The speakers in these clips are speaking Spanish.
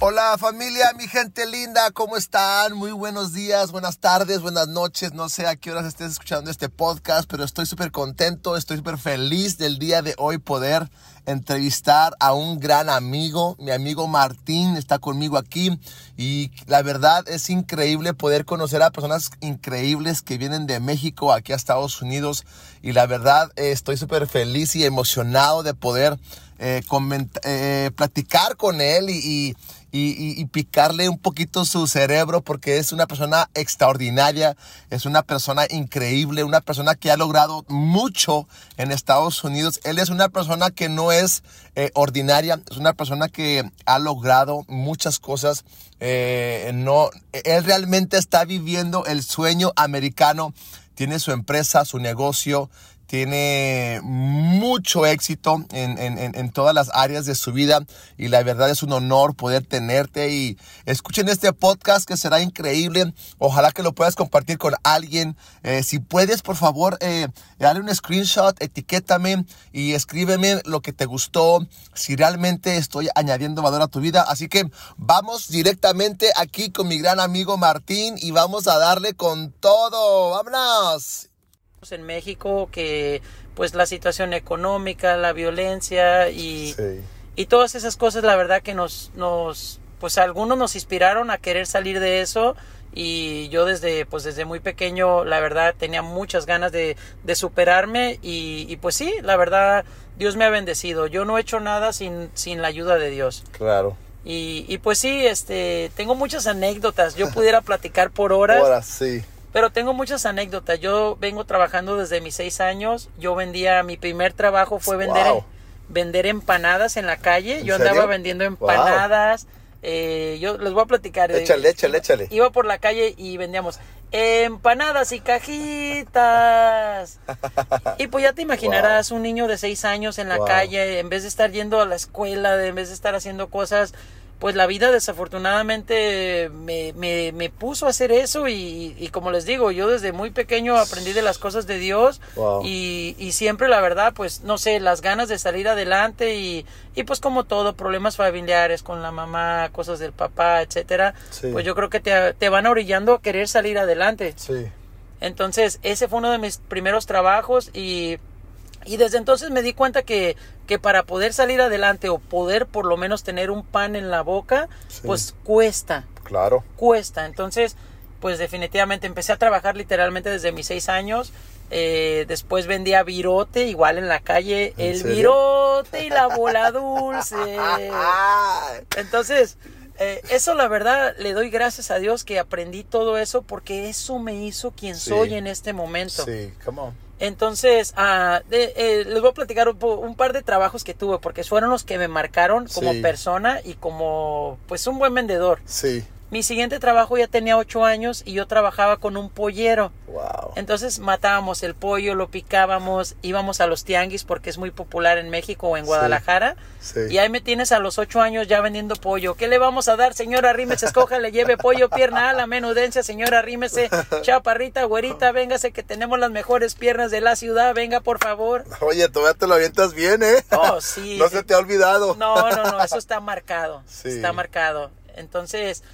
Hola familia, mi gente linda, ¿cómo están? Muy buenos días, buenas tardes, buenas noches. No sé a qué horas estés escuchando este podcast, pero estoy súper contento, estoy súper feliz del día de hoy poder entrevistar a un gran amigo. Mi amigo Martín está conmigo aquí y la verdad es increíble poder conocer a personas increíbles que vienen de México aquí a Estados Unidos y la verdad eh, estoy súper feliz y emocionado de poder eh, eh, platicar con él y y, picarle un poquito su cerebro porque es una persona extraordinaria, es una persona increíble, una persona que ha logrado mucho en Estados Unidos. Él es una persona que no es eh, ordinaria, es una persona que ha logrado muchas cosas. Eh, no, él realmente está viviendo el sueño americano. Tiene su empresa, su negocio, tiene mucho éxito en, todas las áreas de su vida y la verdad es un honor poder tenerte y escuchen este podcast que será increíble. Ojalá que lo puedas compartir con alguien. Eh, si puedes, por favor, eh, dale un screenshot, etiquétame y escríbeme lo que te gustó, si realmente estoy añadiendo valor a tu vida. Así que vamos directamente aquí con mi gran amigo Martín y vamos a darle con todo. ¡Vámonos! En México que pues la situación económica, la violencia y, y todas esas cosas la verdad que nos, nos pues algunos nos inspiraron a querer salir de eso. Y yo desde pues desde muy pequeño la verdad tenía muchas ganas de, de superarme y, y, pues sí la verdad Dios me ha bendecido. Yo no he hecho nada sin, sin la ayuda de Dios. Claro. Y, y pues sí este tengo muchas anécdotas. Yo pudiera platicar por horas. Horas sí pero tengo muchas anécdotas. Yo vengo trabajando desde mis seis años. Yo vendía, mi primer trabajo fue vender, vender empanadas en la calle. Yo andaba vendiendo empanadas. Eh, yo les voy a platicar. Eh, échale, échale, échale. Iba por la calle y vendíamos empanadas y cajitas. y pues ya te imaginarás un niño de seis años en la calle, en vez de estar yendo a la escuela, en vez de estar haciendo cosas pues la vida desafortunadamente me, me, me puso a hacer eso y, y, como les digo, yo desde muy pequeño aprendí de las cosas de Dios y, y, siempre la verdad, pues no sé, las ganas de salir adelante y, y pues como todo, problemas familiares con la mamá, cosas del papá, etcétera, pues yo creo que te, te van orillando a querer salir adelante. Sí. Entonces, ese fue uno de mis primeros trabajos y y desde entonces me di cuenta que, que para poder salir adelante o poder por lo menos tener un pan en la boca, pues cuesta. Claro. Cuesta. Entonces, pues definitivamente empecé a trabajar literalmente desde mis seis años. Eh, después vendía virote, igual en la calle, el virote y la bola dulce. Entonces, eh, eso la verdad le doy gracias a Dios que aprendí todo eso porque eso me hizo quien soy en este momento. Sí, come on. Entonces, ah, eh, les voy a platicar un, par de trabajos que tuve, porque fueron los que me marcaron como persona y como, pues, un buen vendedor. Sí. Mi siguiente trabajo ya tenía ocho años y yo trabajaba con un pollero. Wow. Entonces matábamos el pollo, lo picábamos, íbamos a los tianguis porque es muy popular en México o en Guadalajara. Sí, Y ahí me tienes a los ocho años ya vendiendo pollo. ¿Qué le vamos a dar, señora Rímese? Escoja, le lleve pollo, pierna a la menudencia, señora Rímese. Chaparrita, güerita, véngase que tenemos las mejores piernas de la ciudad. Venga, por favor. Oye, todavía te lo avientas bien, ¿eh? Oh, sí. no se te ha olvidado. No, no, no, eso está marcado. Sí. Está marcado. Entonces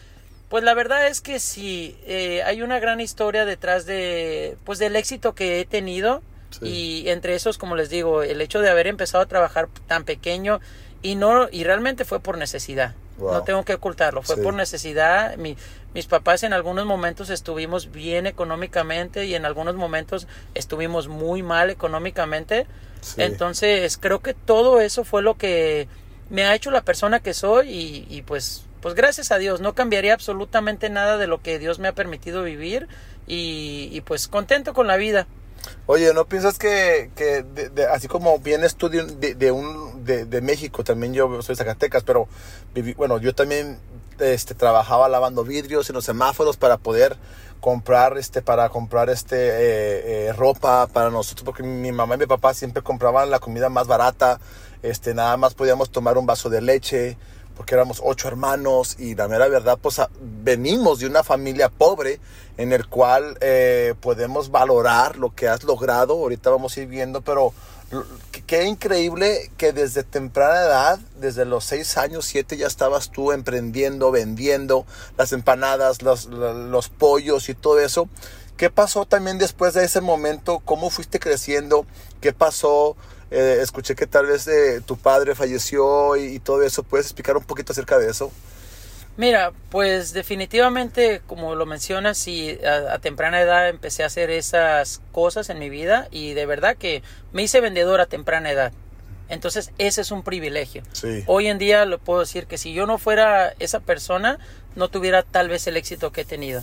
pues la verdad es que sí, eh, hay una gran historia detrás de, pues del éxito que he tenido y entre esos, como les digo, el hecho de haber empezado a trabajar tan pequeño y no, y realmente fue por necesidad. No tengo que ocultarlo, fue por necesidad. Mi, mis papás en algunos momentos estuvimos bien económicamente y en algunos momentos estuvimos muy mal económicamente. Entonces creo que todo eso fue lo que me ha hecho la persona que soy y, y pues pues gracias a Dios, no cambiaría absolutamente nada de lo que Dios me ha permitido vivir y, pues contento con la vida. Oye, ¿no piensas que, que así como vienes tú de, un, de, México, también yo soy Zacatecas, pero viví, bueno, yo también este, trabajaba lavando vidrios en los semáforos para poder comprar este para comprar este eh, eh, ropa para nosotros porque mi mamá y mi papá siempre compraban la comida más barata este nada más podíamos tomar un vaso de leche porque éramos ocho hermanos y la mera verdad pues venimos de una familia pobre en el cual eh, podemos valorar lo que has logrado ahorita vamos a ir viendo pero qué increíble que desde temprana edad, desde los seis años, siete, ya estabas tú emprendiendo, vendiendo las empanadas, los, los pollos y todo eso. ¿Qué pasó también después de ese momento? ¿Cómo fuiste creciendo? ¿Qué pasó? Eh, escuché que tal vez eh, tu padre falleció y, y, todo eso. ¿Puedes explicar un poquito acerca de eso? Mira, pues definitivamente, como lo mencionas, sí, a, temprana edad empecé a hacer esas cosas en mi vida y de verdad que me hice vendedor a temprana edad. Entonces, ese es un privilegio. Hoy en día lo puedo decir que si yo no fuera esa persona, no tuviera tal vez el éxito que he tenido.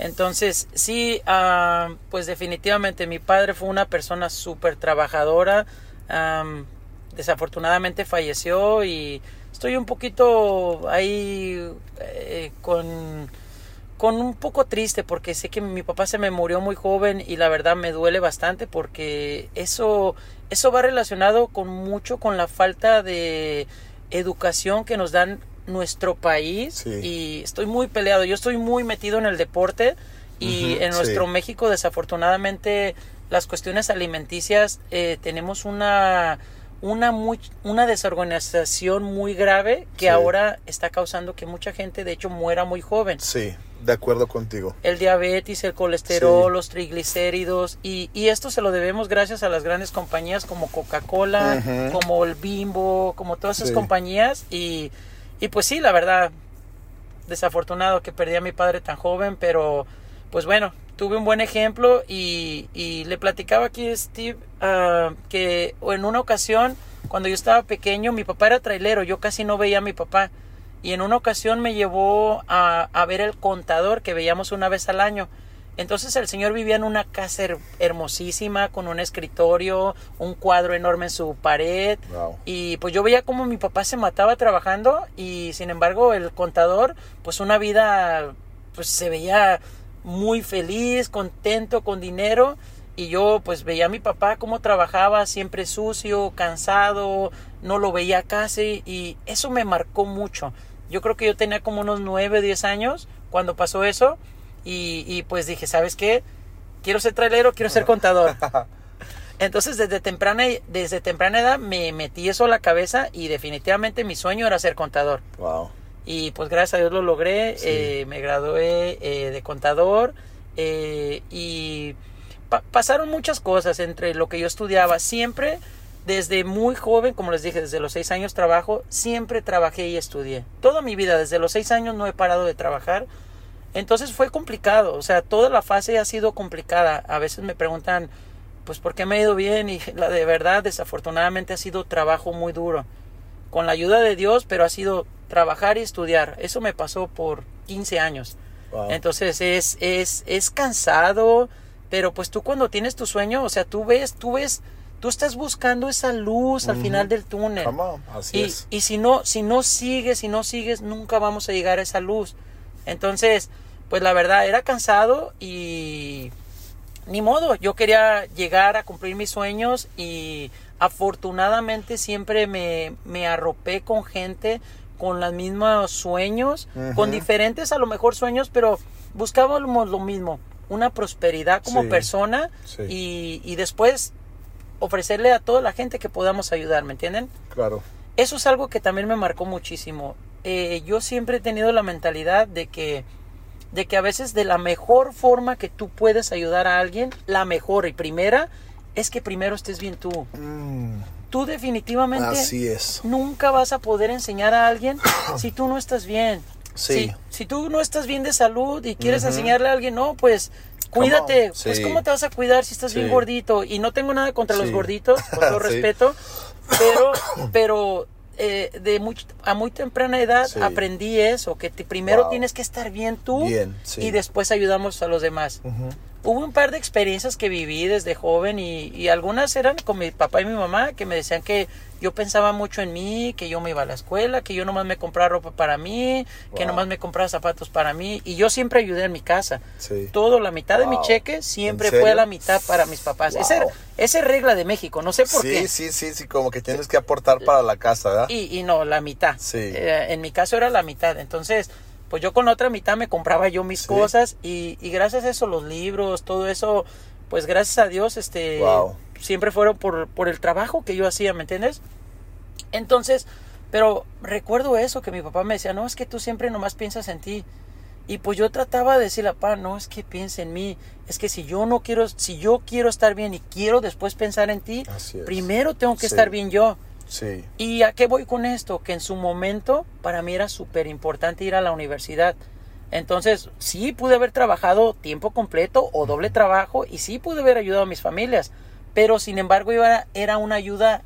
Entonces, sí, uh, pues definitivamente mi padre fue una persona súper trabajadora. desafortunadamente falleció y estoy un poquito ahí eh, con, con un poco triste porque sé que mi papá se me murió muy joven y la verdad me duele bastante porque eso, eso va relacionado con mucho con la falta de educación que nos dan nuestro país y estoy muy peleado, yo estoy muy metido en el deporte y en nuestro México desafortunadamente las cuestiones alimenticias eh, tenemos una una, muy, una desorganización muy grave que ahora está causando que mucha gente, de hecho, muera muy joven. Sí, de acuerdo contigo. El diabetes, el colesterol, los triglicéridos, y, y, esto se lo debemos gracias a las grandes compañías como Coca-Cola, como el Bimbo, como todas esas compañías, y, y pues sí, la verdad, desafortunado que perdí a mi padre tan joven, pero pues bueno, tuve un buen ejemplo y, y le platicaba aquí a Steve uh, que en una ocasión, cuando yo estaba pequeño, mi papá era trailero, yo casi no veía a mi papá. Y en una ocasión me llevó a, a ver el contador que veíamos una vez al año. Entonces el señor vivía en una casa hermosísima, con un escritorio, un cuadro enorme en su pared. Y pues yo veía como mi papá se mataba trabajando y sin embargo el contador, pues una vida, pues se veía muy feliz, contento, con dinero. Y yo pues veía a mi papá cómo trabajaba, siempre sucio, cansado, no lo veía casi y eso me marcó mucho. Yo creo que yo tenía como unos 9, 10 años cuando pasó eso y, y pues dije, ¿sabes qué? Quiero ser trailero, quiero ser contador. Entonces desde temprana, desde temprana edad me metí eso a la cabeza y definitivamente mi sueño era ser contador. Wow. Y pues gracias a Dios lo logré, eh, me gradué eh, de contador eh, y pasaron muchas cosas entre lo que yo estudiaba. Siempre, desde muy joven, como les dije, desde los seis años trabajo, siempre trabajé y estudié. Toda mi vida, desde los seis años no he parado de trabajar. Entonces fue complicado, o sea, toda la fase ha sido complicada. A veces me preguntan, pues, ¿por qué me ha ido bien? Y la de verdad, desafortunadamente, ha sido trabajo muy duro. Con la ayuda de Dios, pero ha sido trabajar y estudiar. Eso me pasó por 15 años. Entonces es, es, es cansado, pero pues tú cuando tienes tu sueño, o sea, tú ves, tú ves, tú estás buscando esa luz al final del túnel. y, y si no, si no sigues, si no sigues, nunca vamos a llegar a esa luz. Entonces, pues la verdad, era cansado y ni modo, yo quería llegar a cumplir mis sueños y afortunadamente siempre me, me arropé con gente con los mismos sueños, con diferentes a lo mejor sueños, pero buscábamos lo mismo, una prosperidad como persona Y, y, después ofrecerle a toda la gente que podamos ayudar, ¿me entienden? Claro. Eso es algo que también me marcó muchísimo. Eh, yo siempre he tenido la mentalidad de que, de que a veces de la mejor forma que tú puedes ayudar a alguien, la mejor y primera, es que primero estés bien tú. Mm tú definitivamente Así es. nunca vas a poder enseñar a alguien si tú no estás bien. Sí. Si, tú no estás bien de salud y quieres enseñarle a alguien, no, pues cuídate. Pues cómo te vas a cuidar si estás bien gordito. Y no tengo nada contra los gorditos, con todo respeto, pero, pero eh, de a muy temprana edad aprendí eso, que primero tienes que estar bien tú y después ayudamos a los demás. Hubo un par de experiencias que viví desde joven y, y, algunas eran con mi papá y mi mamá que me decían que yo pensaba mucho en mí, que yo me iba a la escuela, que yo nomás me compraba ropa para mí, que nomás me compraba zapatos para mí y yo siempre ayudé en mi casa. Sí. Todo, la mitad de mi cheque siempre fue la mitad para mis papás. Esa, es regla de México, no sé por sí, qué. Sí, sí, sí, como que tienes que aportar para la casa, ¿verdad? Y, y no, la mitad. Sí. Eh, en mi caso era la mitad, entonces pues yo con la otra mitad me compraba yo mis cosas y, y, gracias a eso los libros, todo eso, pues gracias a Dios, este, siempre fueron por, por el trabajo que yo hacía, ¿me entiendes? Entonces, pero recuerdo eso, que mi papá me decía, no, es que tú siempre nomás piensas en ti. Y pues yo trataba de decirle, papá, no es que piense en mí, es que si yo no quiero, si yo quiero estar bien y quiero después pensar en ti, primero tengo que estar bien yo. Sí. ¿Y a qué voy con esto? Que en su momento para mí era súper importante ir a la universidad. Entonces, sí pude haber trabajado tiempo completo o doble trabajo y sí pude haber ayudado a mis familias, pero sin embargo era una ayuda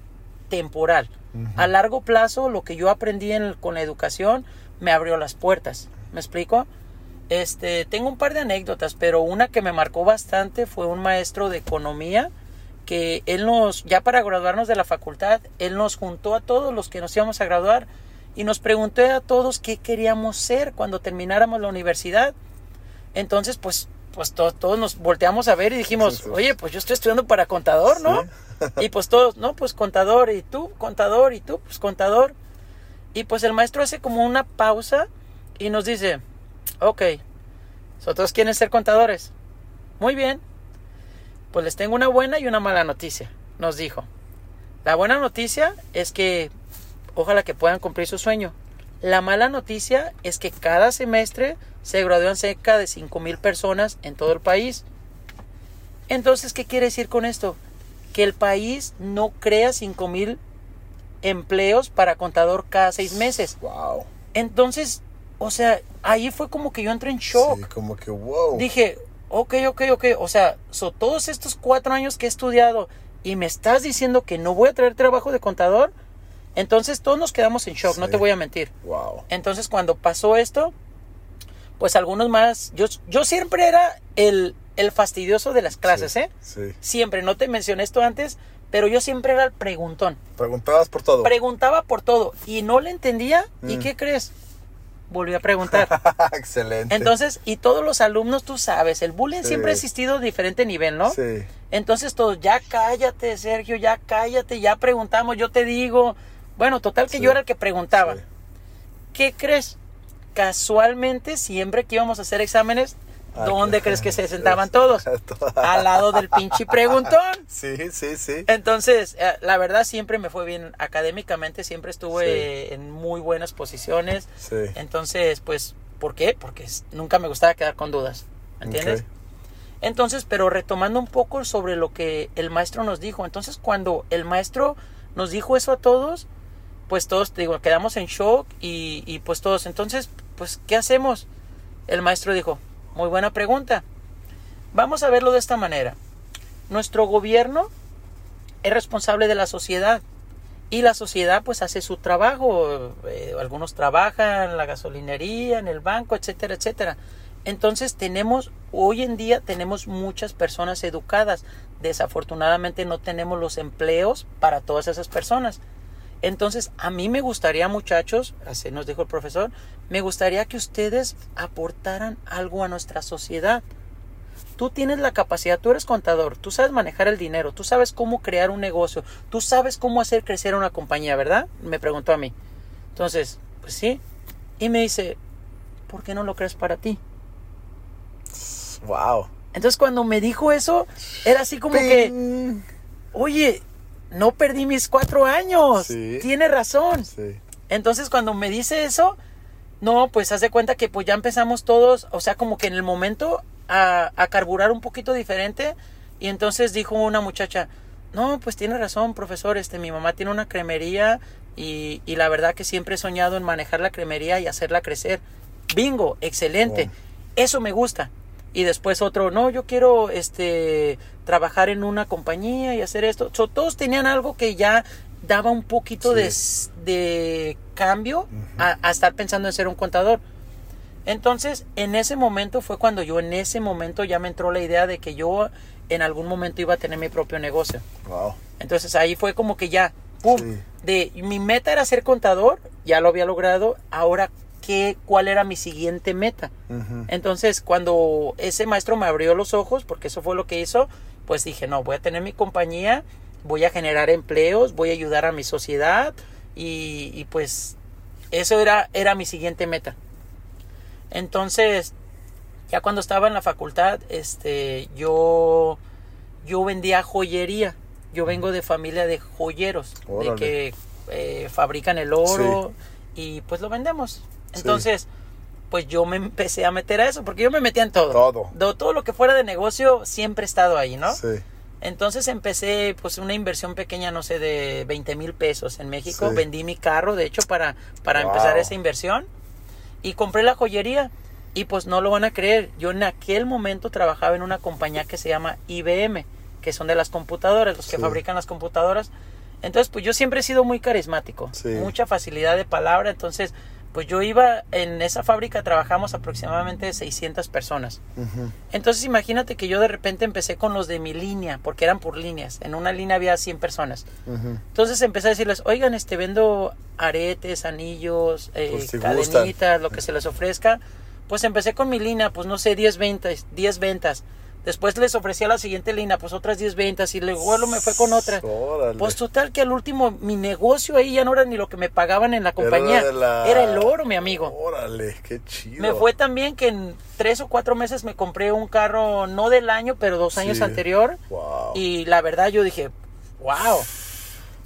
temporal. A largo plazo, lo que yo aprendí con la educación me abrió las puertas. ¿Me explico? Este, tengo un par de anécdotas, pero una que me marcó bastante fue un maestro de economía que él nos, ya para graduarnos de la facultad, él nos juntó a todos los que nos íbamos a graduar y nos preguntó a todos qué queríamos ser cuando termináramos la universidad. Entonces, pues, pues todos nos volteamos a ver y dijimos, oye, pues yo estoy estudiando para contador, ¿no? y pues todos, no, pues contador, y tú, contador, y tú, pues contador. Y pues el maestro hace como una pausa y nos dice, ok, ¿nosotros quieren ser contadores? Muy bien, pues les tengo una buena y una mala noticia, nos dijo. La buena noticia es que ojalá que puedan cumplir su sueño. La mala noticia es que cada semestre se gradúan cerca de 5 mil personas en todo el país. Entonces, ¿qué quiere decir con esto? Que el país no crea 5 mil empleos para contador cada seis meses. Wow. Entonces, o sea, ahí fue como que yo entré en shock. Sí, como que wow. Dije, ok, ok, ok, o sea, son todos estos cuatro años que he estudiado y me estás diciendo que no voy a traer trabajo de contador, entonces todos nos quedamos en shock, no te voy a mentir. Wow. Entonces cuando pasó esto, pues algunos más, yo, yo siempre era el, el fastidioso de las clases, ¿eh? Sí. Siempre, no te mencioné esto antes, pero yo siempre era el preguntón. Preguntabas por todo. Preguntaba por todo y no le entendía. ¿Y mm. qué crees? Volvió a preguntar. Excelente. Entonces, y todos los alumnos, tú sabes, el bullying siempre ha existido a diferente nivel, ¿no? Sí. Entonces todos, ya cállate, Sergio, ya cállate, ya preguntamos, yo te digo. Bueno, total que yo era el que preguntaba. ¿Qué crees? Casualmente, siempre que íbamos a hacer exámenes, Ah, ¿Dónde crees que se sentaban todos? Al lado del pinche preguntón. Sí, sí, sí. Entonces, eh, la verdad siempre me fue bien académicamente, siempre estuve en muy buenas posiciones. Sí. Entonces, pues, ¿por qué? Porque nunca me gustaba quedar con dudas. ¿Entiendes? Entonces, pero retomando un poco sobre lo que el maestro nos dijo. Entonces, cuando el maestro nos dijo eso a todos, pues todos, digo, quedamos en shock y, y pues todos, entonces, pues, ¿qué hacemos? El maestro dijo, muy buena pregunta. Vamos a verlo de esta manera. Nuestro gobierno es responsable de la sociedad y la sociedad pues hace su trabajo. Eh, algunos trabajan en la gasolinería, en el banco, etcétera, etcétera. Entonces tenemos, hoy en día tenemos muchas personas educadas. Desafortunadamente no tenemos los empleos para todas esas personas. Entonces, a mí me gustaría, muchachos, así nos dijo el profesor, me gustaría que ustedes aportaran algo a nuestra sociedad. Tú tienes la capacidad, tú eres contador, tú sabes manejar el dinero, tú sabes cómo crear un negocio, tú sabes cómo hacer crecer una compañía, ¿verdad? Me preguntó a mí. Entonces, pues sí. Y me dice, ¿por qué no lo crees para ti? Wow. Entonces cuando me dijo eso, era así como que, oye, no perdí mis cuatro años. Tiene razón. Entonces cuando me dice eso, no, pues hace cuenta que pues ya empezamos todos, o sea, como que en el momento a, carburar un poquito diferente. Y entonces dijo una muchacha, no, pues tiene razón, profesor, este, mi mamá tiene una cremería y, y la verdad que siempre he soñado en manejar la cremería y hacerla crecer. Bingo, excelente. Eso me gusta y después otro, no, yo quiero este trabajar en una compañía y hacer esto. todos tenían algo que ya daba un poquito de, de, cambio a, estar pensando en ser un contador. Entonces, en ese momento fue cuando yo, en ese momento ya me entró la idea de que yo en algún momento iba a tener mi propio negocio. Wow. Entonces ahí fue como que ya, pum, de mi meta era ser contador, ya lo había logrado, ahora qué, cuál era mi siguiente meta. Entonces, cuando ese maestro me abrió los ojos, porque eso fue lo que hizo, pues dije, no, voy a tener mi compañía, voy a generar empleos, voy a ayudar a mi sociedad y, y pues eso era, era mi siguiente meta. Entonces, ya cuando estaba en la facultad, este, yo, yo vendía joyería. Yo vengo de familia de joyeros, de que eh, fabrican el oro y pues lo vendemos. Entonces, pues yo me empecé a meter a eso, porque yo me metía en todo. Todo. todo lo que fuera de negocio siempre he estado ahí, ¿no? Sí. Entonces empecé pues una inversión pequeña, no sé, de 20 mil pesos en México. Vendí mi carro, de hecho, para, para empezar esa inversión. Y compré la joyería. Y pues no lo van a creer, yo en aquel momento trabajaba en una compañía que se llama IBM, que son de las computadoras, los que fabrican las computadoras. Entonces, pues yo siempre he sido muy carismático, mucha facilidad de palabra, entonces, pues yo iba en esa fábrica, trabajamos aproximadamente 600 personas. Entonces, imagínate que yo de repente empecé con los de mi línea, porque eran por líneas, en una línea había 100 personas. Entonces empecé a decirles, oigan, este, vendo aretes, anillos, eh, pues, cadenitas, lo que se les ofrezca pues empecé con mi línea, pues no sé, 10 ventas, 10 ventas. Después les ofrecía la siguiente línea, pues otras 10 ventas y luego me fue con otra. Pues total que al último mi negocio ahí ya no era ni lo que me pagaban en la compañía, era, el oro, mi amigo. Órale, qué chido. Me fue también que en tres o cuatro meses me compré un carro, no del año, pero dos años anterior. Y la verdad yo dije, wow.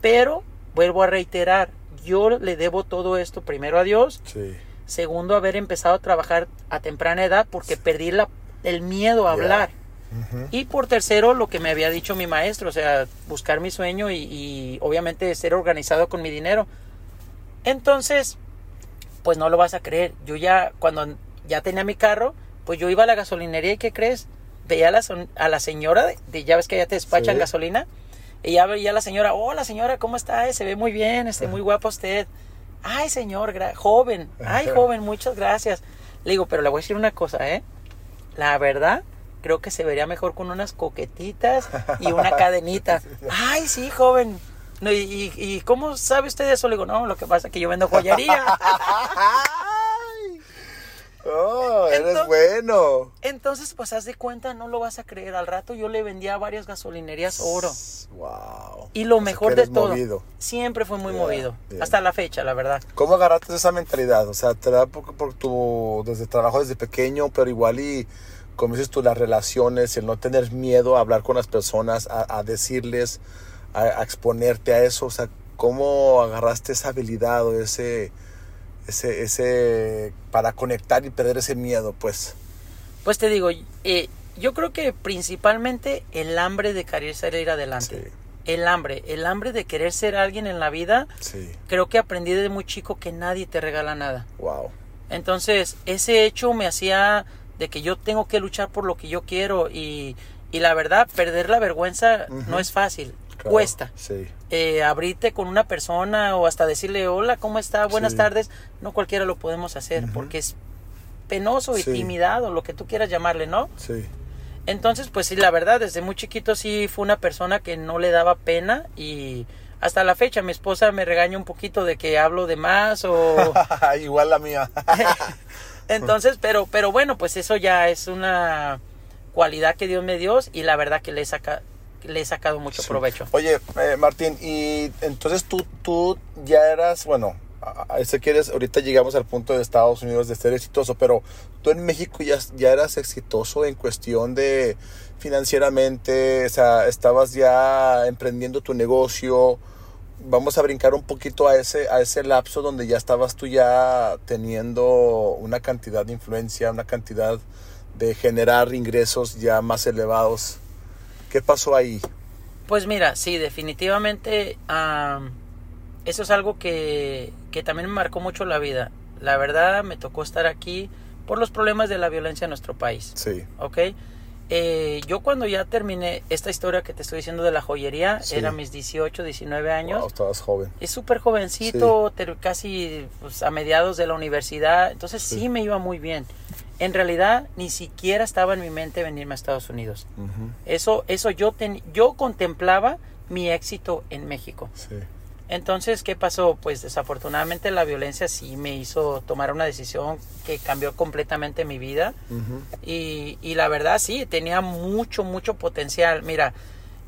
Pero vuelvo a reiterar, yo le debo todo esto primero a Dios. Sí Segundo, haber empezado a trabajar a temprana edad porque perdí la, el miedo a hablar. Y por tercero, lo que me había dicho mi maestro, o sea, buscar mi sueño y, obviamente ser organizado con mi dinero. Entonces, pues no lo vas a creer. Yo ya, cuando ya tenía mi carro, pues yo iba a la gasolinería y ¿qué crees? Veía a la, a la señora, de, ya ves que ya te despachan gasolina, y ya veía a la señora, hola señora, ¿cómo está? Se ve muy bien, este, muy guapa usted ay señor, joven, ay joven, muchas gracias. Le digo, pero le voy a decir una cosa, ¿eh? La verdad, creo que se vería mejor con unas coquetitas y una cadenita. Ay, sí, joven. ¿Y, y, cómo sabe usted eso? Le digo, no, lo que pasa es que yo vendo joyería. Oh, eres bueno. Entonces, pues haz de cuenta, no lo vas a creer. Al rato yo le vendía a varias gasolinerías oro. Wow. Y lo mejor de todo, siempre fue muy movido. Hasta la fecha, la verdad. ¿Cómo agarraste esa mentalidad? O sea, te da por, por tu desde trabajo desde pequeño, pero igual y como dices tú, las relaciones, el no tener miedo a hablar con las personas, a, decirles, a, a, exponerte a eso. O sea, ¿cómo agarraste esa habilidad o ese ese, ese, para conectar y perder ese miedo, pues? Pues te digo, eh, yo creo que principalmente el hambre de querer ir adelante. El hambre, el hambre de querer ser alguien en la vida. Sí. Creo que aprendí desde muy chico que nadie te regala nada. Wow. Entonces, ese hecho me hacía de que yo tengo que luchar por lo que yo quiero y, y la verdad, perder la vergüenza no es fácil cuesta. Sí. Eh, abrirte con una persona o hasta decirle, hola, ¿cómo está? Buenas tardes. No cualquiera lo podemos hacer porque es penoso y timidado, lo que tú quieras llamarle, ¿no? Sí. Entonces, pues sí, la verdad, desde muy chiquito sí fue una persona que no le daba pena y hasta la fecha mi esposa me regaña un poquito de que hablo de más o... Igual la mía. Entonces, pero, pero bueno, pues eso ya es una cualidad que Dios me dio y la verdad que le saca, le he sacado mucho provecho. Oye, eh, Martín, y entonces tú, tú ya eras, bueno, a, eso quieres, ahorita llegamos al punto de Estados Unidos de ser exitoso, pero tú en México ya, ya eras exitoso en cuestión de financieramente, o sea, estabas ya emprendiendo tu negocio. Vamos a brincar un poquito a ese, a ese lapso donde ya estabas tú ya teniendo una cantidad de influencia, una cantidad de generar ingresos ya más elevados. ¿Qué pasó ahí? Pues mira, sí, definitivamente eso es algo que, que también me marcó mucho la vida. La verdad me tocó estar aquí por los problemas de la violencia en nuestro país. Sí. ¿Ok? Eh, yo cuando ya terminé esta historia que te estoy diciendo de la joyería, era mis 18, 19 años. Wow, estabas joven. Es súper jovencito, casi pues, a mediados de la universidad, entonces sí. me iba muy bien. En realidad ni siquiera estaba en mi mente venirme a Estados Unidos. Eso, eso yo, yo contemplaba mi éxito en México. Entonces, ¿qué pasó? Pues desafortunadamente la violencia sí me hizo tomar una decisión que cambió completamente mi vida. y, y, la verdad sí, tenía mucho, mucho potencial. Mira,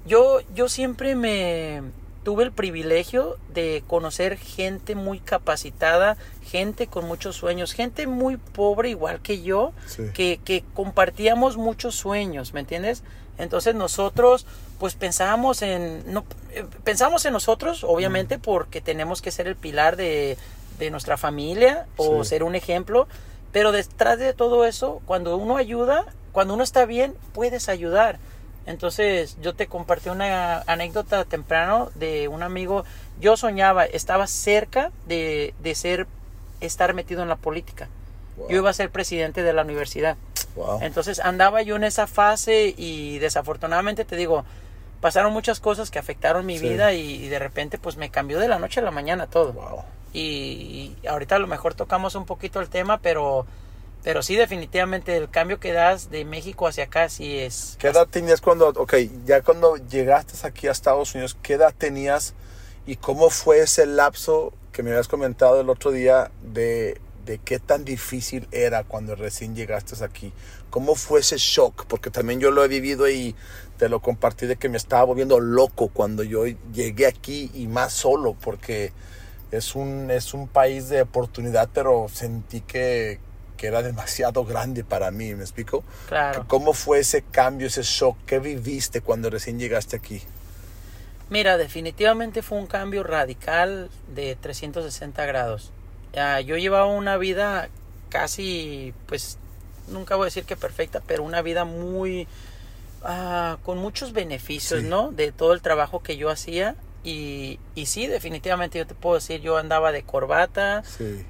yo, yo siempre me tuve el privilegio de conocer gente muy capacitada, gente con muchos sueños, gente muy pobre igual que yo, que, que compartíamos muchos sueños, ¿me entiendes? Entonces nosotros pues pensábamos en no eh, pensamos en nosotros obviamente porque tenemos que ser el pilar de, de nuestra familia o ser un ejemplo. Pero detrás de todo eso cuando uno ayuda cuando uno está bien puedes ayudar. Entonces yo te compartí una anécdota temprano de un amigo. Yo soñaba estaba cerca de, de ser estar metido en la política. Yo iba a ser presidente de la universidad entonces andaba yo en esa fase y desafortunadamente te digo, pasaron muchas cosas que afectaron mi vida y, de repente pues me cambió de la noche a la mañana todo. Y, ahorita a lo mejor tocamos un poquito el tema, pero, pero sí definitivamente el cambio que das de México hacia acá sí es... ¿Qué edad tenías cuando, ok, ya cuando llegaste aquí a Estados Unidos, qué edad tenías y cómo fue ese lapso que me habías comentado el otro día de de qué tan difícil era cuando recién llegaste aquí. ¿Cómo fue ese shock? Porque también yo lo he vivido y te lo compartí de que me estaba volviendo loco cuando yo llegué aquí y más solo porque es un, es un país de oportunidad, pero sentí que, que era demasiado grande para mí, ¿me explico? Claro. ¿Cómo fue ese cambio, ese shock? ¿Qué viviste cuando recién llegaste aquí? Mira, definitivamente fue un cambio radical de 360 grados yo llevaba una vida casi, pues, nunca voy a decir que perfecta, pero una vida muy, ah, con muchos beneficios, ¿no? De todo el trabajo que yo hacía. Y, y sí, definitivamente yo te puedo decir, yo andaba de corbata,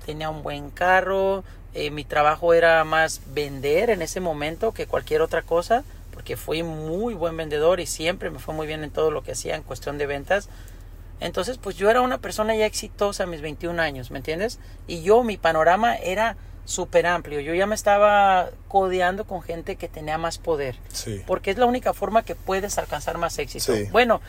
tenía un buen carro, eh, mi trabajo era más vender en ese momento que cualquier otra cosa, porque fui muy buen vendedor y siempre me fue muy bien en todo lo que hacía en cuestión de ventas. Entonces, pues yo era una persona ya exitosa a mis 21 años, ¿me entiendes? Y yo, mi panorama era súper amplio. Yo ya me estaba codeando con gente que tenía más poder. Sí. Porque es la única forma que puedes alcanzar más éxito. Sí. Bueno,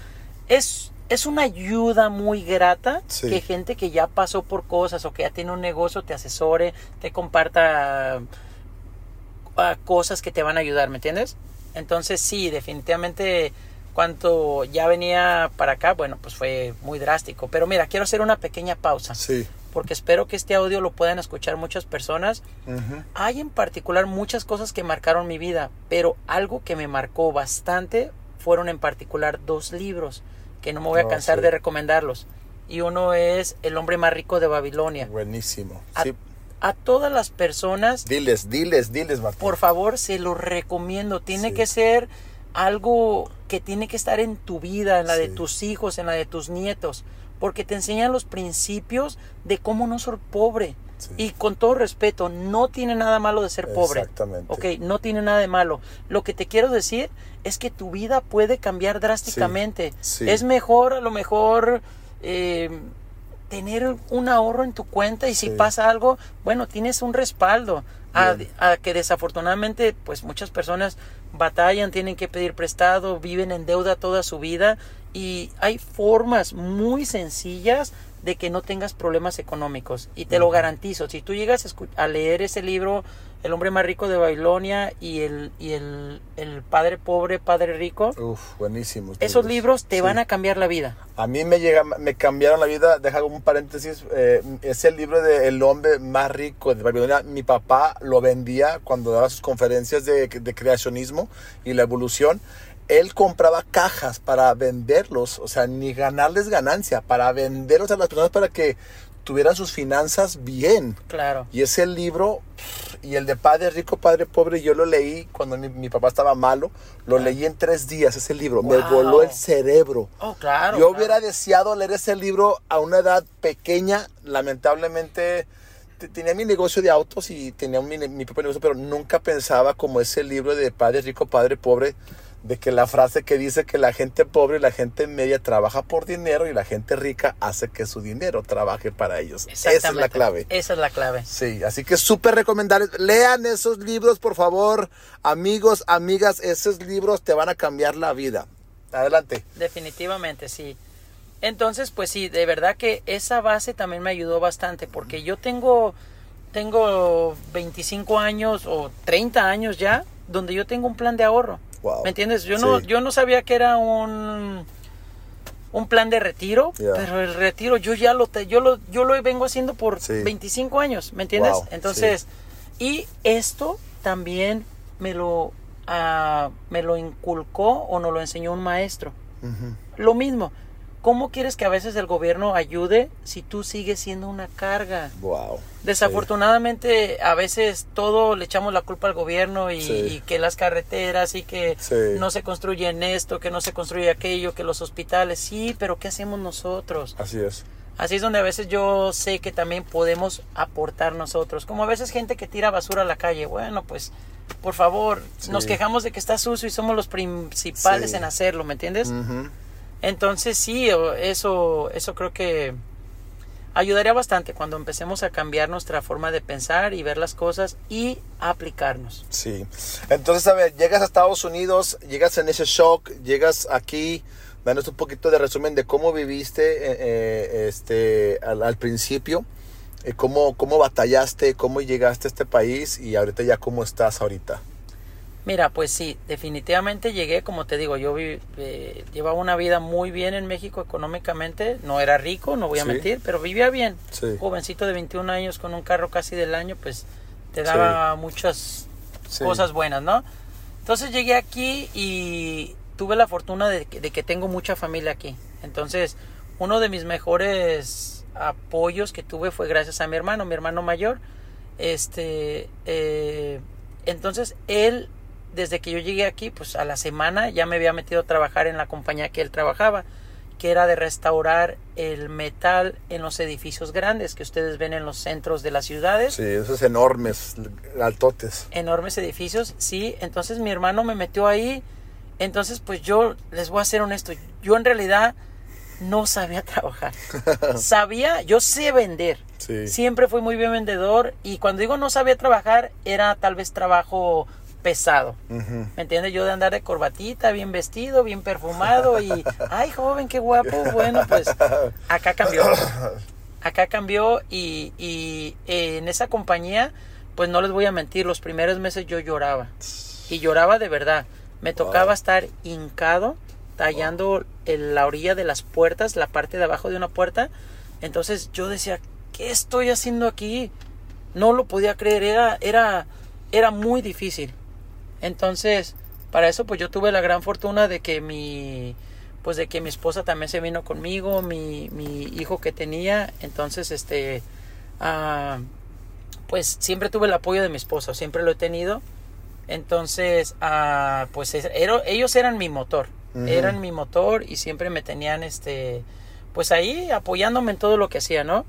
es, es una ayuda muy grata que gente que ya pasó por cosas o que ya tiene un negocio te asesore, te comparta ah, cosas que te van a ayudar, ¿me entiendes? Entonces sí, definitivamente cuando ya venía para acá, bueno, pues fue muy drástico. Pero mira, quiero hacer una pequeña pausa. Sí. Porque espero que este audio lo puedan escuchar muchas personas. Hay en particular muchas cosas que marcaron mi vida, pero algo que me marcó bastante fueron en particular dos libros que no me voy a oh, cansar de recomendarlos. Y uno es El hombre más rico de Babilonia. Buenísimo. A, a todas las personas. Diles, diles, diles, Martín. Por favor, se lo recomiendo. Tiene que ser algo que tiene que estar en tu vida, en la de tus hijos, en la de tus nietos, porque te enseñan los principios de cómo no ser pobre. Y con todo respeto, no tiene nada malo de ser pobre. Exactamente. Ok, no tiene nada de malo. Lo que te quiero decir es que tu vida puede cambiar drásticamente. Es mejor, a lo mejor, eh, tener un ahorro en tu cuenta y si pasa algo, bueno, tienes un respaldo. A, a, que desafortunadamente, pues muchas personas batallan, tienen que pedir prestado, viven en deuda toda su vida y hay formas muy sencillas de que no tengas problemas económicos y te lo garantizo. Si tú llegas a, leer ese libro, El hombre más rico de Babilonia y el, y el, el padre pobre, padre rico, Uf, buenísimo. Esos libros te van a cambiar la vida. A mí me, llega, me cambiaron la vida, deja un paréntesis, eh, es el libro de El hombre más rico de Babilonia. Mi papá lo vendía cuando daba sus conferencias de, de creacionismo y la evolución él compraba cajas para venderlos, o sea, ni ganarles ganancia, para venderlos a las personas para que tuvieran sus finanzas bien. Claro. Y ese libro, y el de Padre Rico, Padre Pobre, yo lo leí cuando mi, papá estaba malo, lo leí en tres días, ese libro, me voló el cerebro. Oh, claro. Yo hubiera deseado leer ese libro a una edad pequeña, lamentablemente tenía mi negocio de autos y tenía mi, mi, propio negocio, pero nunca pensaba como ese libro de Padre Rico, Padre Pobre, de que la frase que dice que la gente pobre y la gente media trabaja por dinero y la gente rica hace que su dinero trabaje para ellos. Esa es la clave. Esa es la clave. Sí, así que súper recomendable. Lean esos libros, por favor, amigos, amigas, esos libros te van a cambiar la vida. Adelante. Definitivamente, sí. Entonces, pues sí, de verdad que esa base también me ayudó bastante porque yo tengo tengo 25 años o 30 años ya donde yo tengo un plan de ahorro. ¿Me entiendes? Yo no, yo no sabía que era un, un plan de retiro, pero el retiro yo ya lo, te, yo lo, yo lo vengo haciendo por 25 años, ¿me entiendes? Entonces, y esto también me lo, uh, me lo inculcó o nos lo enseñó un maestro. Lo mismo, ¿Cómo quieres que a veces el gobierno ayude si tú sigues siendo una carga? Wow. Desafortunadamente, a veces todo le echamos la culpa al gobierno y, que las carreteras y que no se construyen esto, que no se construye aquello, que los hospitales. Sí, pero ¿qué hacemos nosotros? Así es. Así es donde a veces yo sé que también podemos aportar nosotros. Como a veces gente que tira basura a la calle. Bueno, pues por favor, nos quejamos de que está sucio y somos los principales en hacerlo, ¿me entiendes? Entonces sí, eso, eso creo que ayudaría bastante cuando empecemos a cambiar nuestra forma de pensar y ver las cosas y aplicarnos. Sí. Entonces, a ver, llegas a Estados Unidos, llegas en ese shock, llegas aquí, danos un poquito de resumen de cómo viviste eh, eh, este, al, principio, eh, cómo, cómo batallaste, cómo llegaste a este país y ahorita ya cómo estás ahorita. Mira, pues sí, definitivamente llegué, como te digo, yo eh, llevaba una vida muy bien en México económicamente, no era rico, no voy a mentir, pero vivía bien. Jovencito de 21 años con un carro casi del año, pues te daba muchas cosas buenas, ¿no? Entonces llegué aquí y tuve la fortuna de que, tengo mucha familia aquí. Entonces, uno de mis mejores apoyos que tuve fue gracias a mi hermano, mi hermano mayor. Este, eh, entonces él desde que yo llegué aquí, pues a la semana ya me había metido a trabajar en la compañía que él trabajaba, que era de restaurar el metal en los edificios grandes que ustedes ven en los centros de las ciudades. Sí, esos enormes, altotes. Enormes edificios, sí. Entonces mi hermano me metió ahí. Entonces, pues yo les voy a ser honesto, yo en realidad no sabía trabajar. sabía, yo sé vender. Siempre fui muy bien vendedor y cuando digo no sabía trabajar era tal vez trabajo pesado. ¿Me entiendes? Yo de andar de corbatita, bien vestido, bien perfumado y, ay, joven, qué guapo. Bueno, pues acá cambió. Acá cambió y, y en esa compañía, pues no les voy a mentir, los primeros meses yo lloraba. Y lloraba de verdad. Me tocaba estar hincado, tallando en la orilla de las puertas, la parte de abajo de una puerta. Entonces yo decía, ¿qué estoy haciendo aquí? No lo podía creer, era, era, era muy difícil. Entonces, para eso pues yo tuve la gran fortuna de que mi pues de que mi esposa también se vino conmigo, mi, mi hijo que tenía, entonces este ah, pues siempre tuve el apoyo de mi esposa, siempre lo he tenido. Entonces, ah, pues ellos eran mi motor, eran mi motor y siempre me tenían este pues ahí apoyándome en todo lo que hacía, ¿no?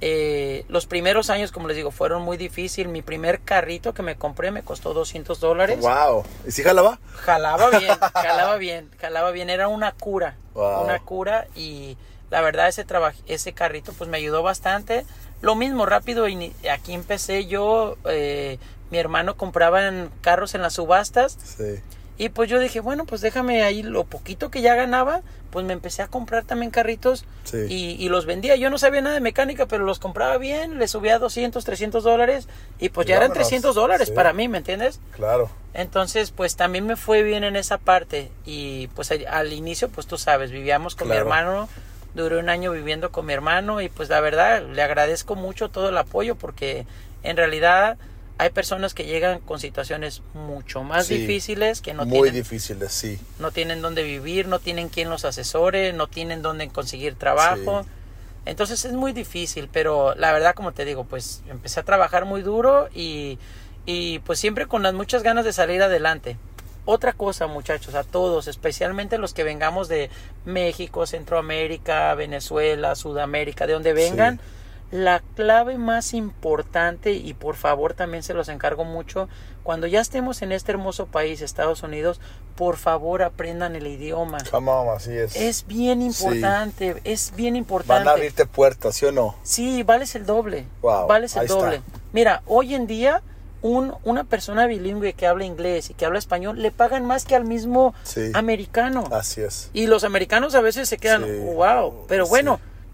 Eh, los primeros años, como les digo, fueron muy difíciles. Mi primer carrito que me compré me costó 200 dólares. ¡Wow! ¿Y si jalaba? Jalaba bien, jalaba bien, jalaba bien. Era una cura, una cura y la verdad ese ese carrito pues me ayudó bastante. Lo mismo, rápido, aquí empecé yo, eh, mi hermano compraba carros en las subastas. Sí. Y pues yo dije, bueno, pues déjame ahí lo poquito que ya ganaba, pues me empecé a comprar también carritos y, los vendía. Yo no sabía nada de mecánica, pero los compraba bien, les subía 200, 300 dólares y pues ya eran 300 dólares para mí, ¿me entiendes? Claro. Entonces, pues también me fue bien en esa parte y pues al inicio, pues tú sabes, vivíamos con mi hermano, duré un año viviendo con mi hermano y pues la verdad le agradezco mucho todo el apoyo porque en realidad hay personas que llegan con situaciones mucho más difíciles que no muy difíciles sí. no tienen dónde vivir no tienen quien los asesore no tienen dónde conseguir trabajo. Entonces es muy difícil pero la verdad como te digo pues empecé a trabajar muy duro y, y pues siempre con las muchas ganas de salir adelante. Otra cosa muchachos a todos especialmente los que vengamos de México Centroamérica Venezuela Sudamérica de donde vengan la clave más importante, y por favor también se los encargo mucho, cuando ya estemos en este hermoso país, Estados Unidos, por favor aprendan el idioma. Come on, así es. Es bien importante, es bien importante. Van a abrirte puertas, ¿sí o no? Sí, vales el doble. Wow, vales el doble. está. Mira, hoy en día un, una persona bilingüe que habla inglés y que habla español le pagan más que al mismo Sí. americano. Así es. Y los americanos a veces se quedan, Sí. wow, pero Sí.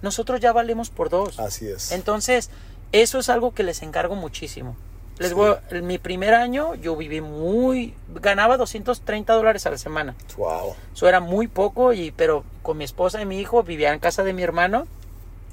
Nosotros ya valemos por dos. Así es. Entonces, eso es algo que les encargo muchísimo. Les Sí. voy, en mi primer año yo viví muy, ganaba 230 dólares a la semana. Wow. Eso era muy poco, y, pero con mi esposa y mi hijo vivía en casa de mi hermano.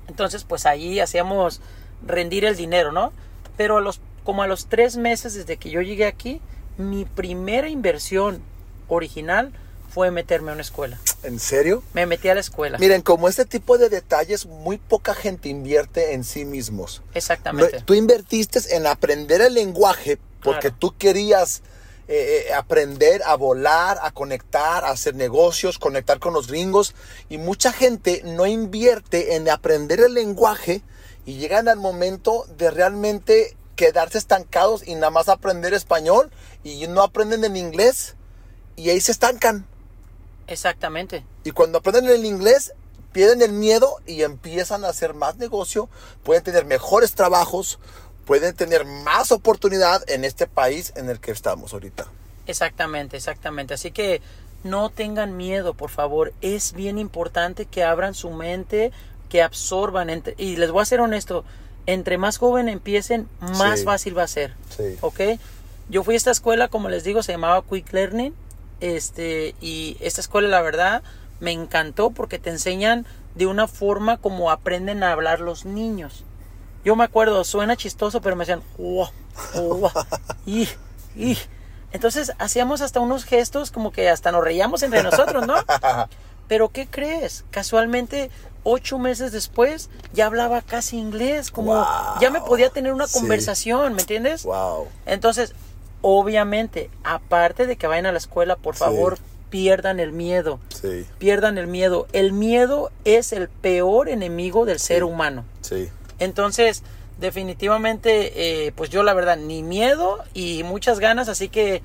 Entonces, pues ahí hacíamos rendir el dinero, ¿no? Pero a los, como a los tres meses desde que yo llegué aquí, mi primera inversión original fue meterme a una escuela. ¿En serio? Me metí a la escuela. Miren, como este tipo de detalles, muy poca gente invierte en sí mismos. Exactamente. Tú invertiste en aprender el lenguaje porque Claro. tú querías eh, eh, aprender a volar, a conectar, a hacer negocios, conectar con los gringos. Y mucha gente no invierte en aprender el lenguaje y llegan al momento de realmente quedarse estancados y nada más aprender español y no aprenden en inglés y ahí se estancan. Exactamente. Y cuando aprenden el inglés, pierden el miedo y empiezan a hacer más negocio, pueden tener mejores trabajos, pueden tener más oportunidad en este país en el que estamos ahorita. Exactamente, exactamente. Así que no tengan miedo, por favor. Es bien importante que abran su mente, que absorban. entre- y les voy a ser honesto, entre más joven empiecen, más Sí. fácil va a ser. Sí. ¿Ok? Yo fui a esta escuela, como les digo, se llamaba Quick Learning. Este, y esta escuela, la verdad, me encantó porque te enseñan de una forma como aprenden a hablar los niños. Yo me acuerdo, suena chistoso, pero me decían, "Ua, ua, y, y". Entonces hacíamos hasta unos gestos como que hasta nos reíamos entre nosotros, ¿no? Pero ¿qué crees? Casualmente, ocho meses después, ya hablaba casi inglés, como Wow. ya me podía tener una Sí. conversación, ¿me entiendes? Wow. Entonces, obviamente, aparte de que vayan a la escuela, por Sí. favor, pierdan el miedo. Sí, Pierdan el miedo. El miedo es el peor enemigo del ser humano. sí. Entonces, definitivamente, eh, pues yo la verdad, ni miedo y muchas ganas, así que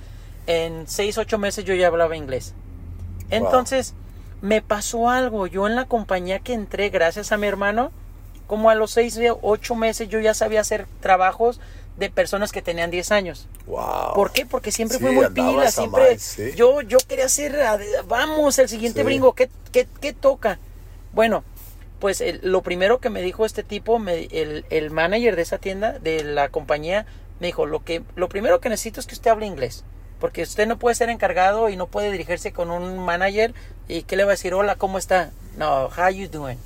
en seis, ocho meses yo ya hablaba inglés. Entonces, me pasó algo. Yo en la compañía que entré, gracias a mi hermano, como a los seis, ocho meses yo ya sabía hacer trabajos de personas que tenían 10 años. Wow. ¿Por qué? Porque siempre Sí, fui muy pila, a siempre más, sí. yo yo quería hacer, vamos, el siguiente Sí. brinco, ¿qué, qué, qué toca? Bueno, pues el- lo primero que me dijo este tipo, me- el, el manager de esa tienda, de la compañía, me dijo, lo, que, lo primero que necesito es que usted hable inglés, porque usted no puede ser encargado y no puede dirigirse con un manager y que le va a decir, hola, ¿cómo está? No, how you doing?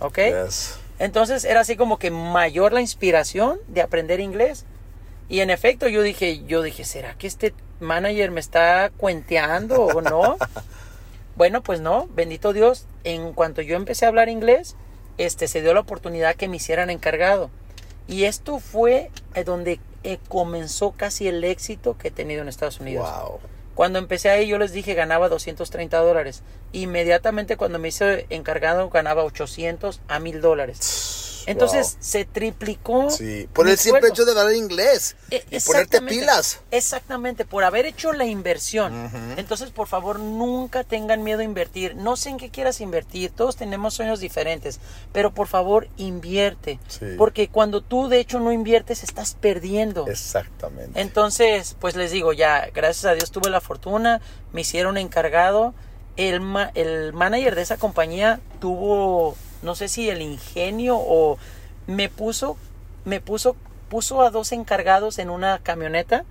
¿Ok? Yes. Entonces era así como que mayor la inspiración de aprender inglés. Y en efecto yo dije, yo dije, ¿será que este manager me está cuenteando o no? bueno, pues no, bendito Dios, en cuanto yo empecé a hablar inglés, este se dio la oportunidad que me hicieran encargado. Y esto fue eh, donde eh, comenzó casi el éxito que he tenido en Estados Unidos. Wow. Cuando empecé ahí yo les dije ganaba 230 dólares. Inmediatamente cuando me hice encargado ganaba 800 a 1000 dólares. Entonces se triplicó. Sí, por el simple hecho de hablar inglés E- y ponerte pilas. Exactamente, por haber hecho la inversión. Entonces, por favor, nunca tengan miedo a invertir. No sé en qué quieras invertir, todos tenemos sueños diferentes, pero por favor, invierte. Sí. Porque cuando tú de hecho no inviertes, estás perdiendo. Exactamente. Entonces, pues les digo, ya, gracias a Dios tuve la fortuna, me hicieron encargado. El, ma- el manager de esa compañía tuvo, no sé si el ingenio o me puso, me puso, puso a dos encargados en una camioneta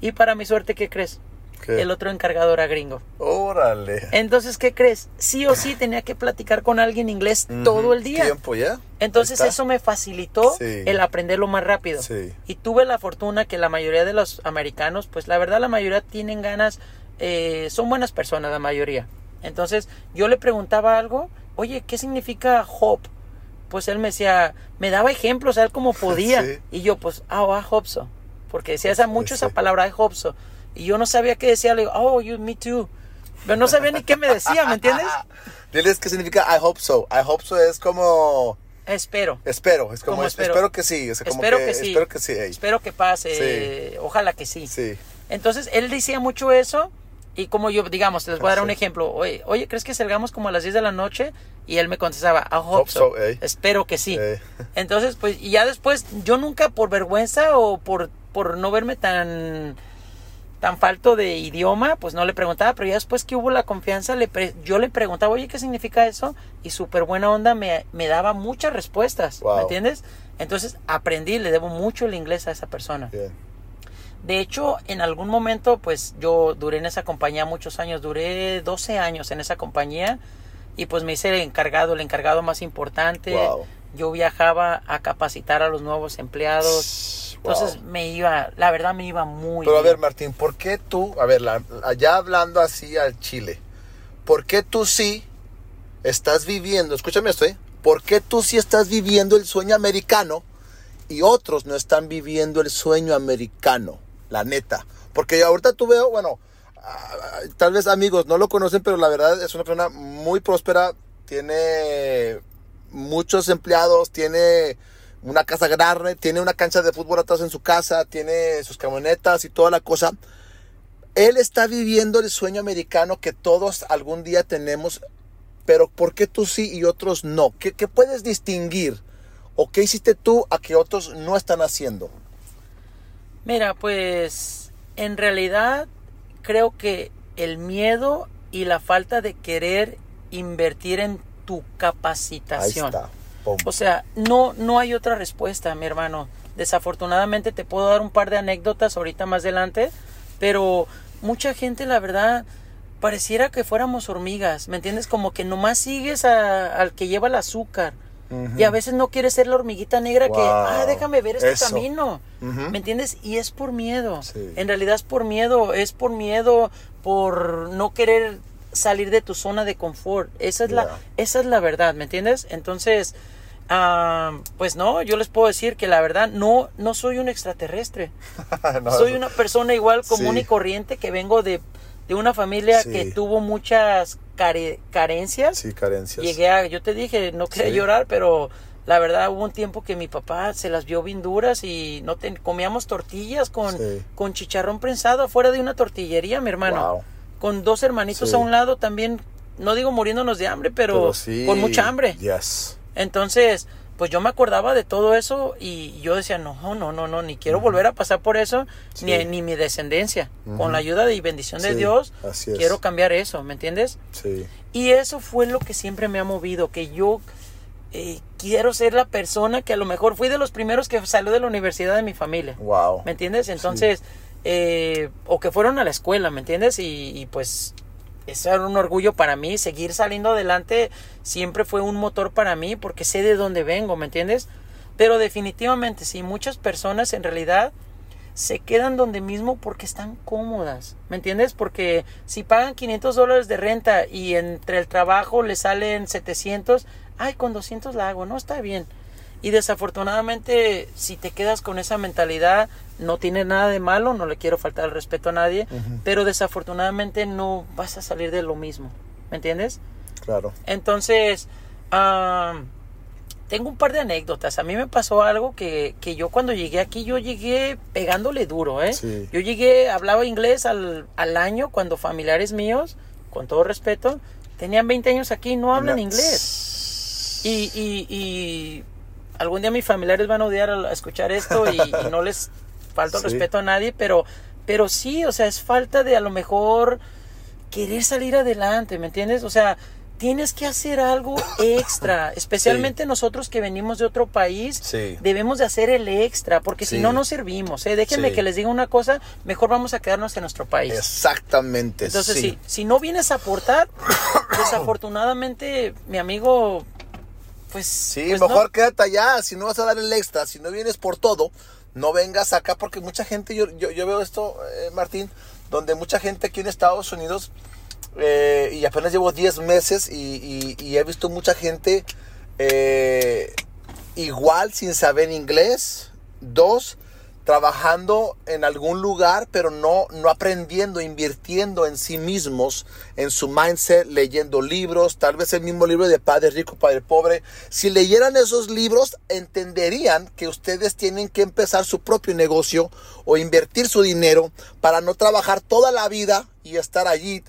y para mi suerte, ¿qué crees? ¿Qué? El otro encargado era gringo. Órale. Entonces, ¿qué crees? Sí o sí tenía que platicar con alguien inglés todo el día. Tiempo ya. Entonces eso me facilitó Sí. el aprenderlo más rápido. Sí. Y tuve la fortuna que la mayoría de los americanos, pues la verdad la mayoría tienen ganas, eh, son buenas personas la mayoría. Entonces yo le preguntaba algo, oye, ¿qué significa hope? Pues él me decía, me daba ejemplos a él como podía. Sí. Y yo pues, ah, oh, hope so. Porque decía esa, mucho esa Sí. palabra, I hope so. Y yo no sabía qué decía, le digo, oh, you, me too. Pero no sabía ni qué me decía, ¿me entiendes? Diles qué significa I hope so. I hope so es como Espero. Espero, es como, espero. que sí. espero que, sí. Espero que sí. Espero que pase. Ojalá que sí. Sí. Entonces, él decía mucho eso. Y como yo, digamos, les voy a dar un ejemplo. Oye, oye, ¿crees que salgamos como a las 10 de la noche? Y él me contestaba, I hope, so. Espero que sí. Entonces, pues, y ya después, yo nunca por vergüenza o por, por no verme tan tan falto de idioma, pues no le preguntaba, pero ya después que hubo la confianza, le yo le preguntaba, oye, ¿qué significa eso? Y súper buena onda me, me, daba muchas respuestas, ¿me entiendes? Entonces aprendí, le debo mucho el inglés a esa persona. De hecho, en algún momento, pues yo duré en esa compañía muchos años, duré 12 años en esa compañía y pues me hice el encargado, el encargado más importante. Yo viajaba a capacitar a los nuevos empleados entonces me iba, la verdad me iba muy Pero a ver, Martín, ¿por qué tú, a ver, allá hablando así al Chile, ¿por qué tú sí estás viviendo, escúchame esto, ¿eh? ¿Por qué tú sí estás viviendo el sueño americano y otros no están viviendo el sueño americano? La neta. Porque ahorita tú veo, bueno, ah, tal vez amigos no lo conocen, pero la verdad es una persona muy próspera, tiene muchos empleados, tiene una casa grande, tiene una cancha de fútbol atrás en su casa, tiene sus camionetas y toda la cosa. Él está viviendo el sueño americano que todos algún día tenemos, pero ¿por qué tú sí y otros no? ¿Qué, qué puedes distinguir? ¿O qué hiciste tú a que otros no están haciendo? Mira, pues en realidad creo que el miedo y la falta de querer invertir en tu capacitación. Ahí está. O sea, no, no hay otra respuesta, mi hermano. Desafortunadamente te puedo dar un par de anécdotas ahorita más adelante, pero mucha gente, la verdad, pareciera que fuéramos hormigas, ¿me entiendes? Como que nomás sigues al que lleva el azúcar. Y a veces no quieres ser la hormiguita negra que, ah, déjame ver este camino. ¿Me entiendes? Y es por miedo. En realidad es por miedo. Es por miedo, por no querer salir de tu zona de confort. Esa es, la, esa es la verdad, ¿me entiendes? Entonces, pues no, yo les puedo decir que la verdad no, no soy un extraterrestre. soy una persona igual común y corriente que vengo de, de una familia que tuvo muchas carencias. Sí, carencias. Llegué a, yo te dije, no quería llorar, pero la verdad hubo un tiempo que mi papá se las vio bien duras y no comíamos tortillas con, con chicharrón prensado afuera de una tortillería, mi hermano con dos hermanitos a un lado también, no digo muriéndonos de hambre, pero, con mucha hambre. Yes. Entonces, pues yo me acordaba de todo eso y yo decía, no, no, no, no, ni quiero volver a pasar por eso, ni, ni mi descendencia. Con la ayuda y bendición de Dios, quiero cambiar eso, ¿me entiendes? Sí. Y eso fue lo que siempre me ha movido, que yo eh, quiero ser la persona que a lo mejor fui de los primeros que salió de la universidad de mi familia. Wow. ¿Me entiendes? Entonces... Eh, o que fueron a la escuela, ¿me entiendes? Y, pues era un orgullo para mí, seguir saliendo adelante siempre fue un motor para mí porque sé de dónde vengo, ¿me entiendes? Pero definitivamente, sí, muchas personas en realidad se quedan donde mismo porque están cómodas, ¿me entiendes? Porque si pagan 500 dólares de renta y entre el trabajo le salen 700, ay, con 200 la hago, no, está bien. Y desafortunadamente, si te quedas con esa mentalidad, no tiene nada de malo, no le quiero faltar el respeto a nadie, pero desafortunadamente no vas a salir de lo mismo, ¿me entiendes? Claro. Entonces, tengo un par de anécdotas. A mí me pasó algo que, que yo cuando llegué aquí, yo llegué pegándole duro, ¿eh? Yo llegué, hablaba inglés al, al, año cuando familiares míos, con todo respeto, tenían 20 años aquí y no hablan inglés. Y, y, y algún día mis familiares van a odiar a, escuchar esto y, no les falta respeto a nadie, pero, pero sí, o sea, es falta de a lo mejor querer salir adelante, ¿me entiendes? O sea, tienes que hacer algo extra, especialmente nosotros que venimos de otro país, debemos de hacer el extra, porque si no, no servimos. ¿eh? Déjenme que les diga una cosa, mejor vamos a quedarnos en nuestro país. Exactamente. Entonces, sí. si no vienes a aportar, desafortunadamente, mi amigo, pues... Sí, pues mejor quédate allá, si no vas a dar el extra, si no vienes por todo, no vengas acá, porque mucha gente, yo, yo, veo esto, eh, Martín, donde mucha gente aquí en Estados Unidos, eh, y apenas llevo 10 meses y, he visto mucha gente eh, igual sin saber inglés, dos, trabajando en algún lugar, pero no, no aprendiendo, invirtiendo en sí mismos, en su mindset, leyendo libros, tal vez el mismo libro de Padre Rico, Padre Pobre. Si leyeran esos libros, entenderían que ustedes tienen que empezar su propio negocio o invertir su dinero para no trabajar toda la vida y estar allí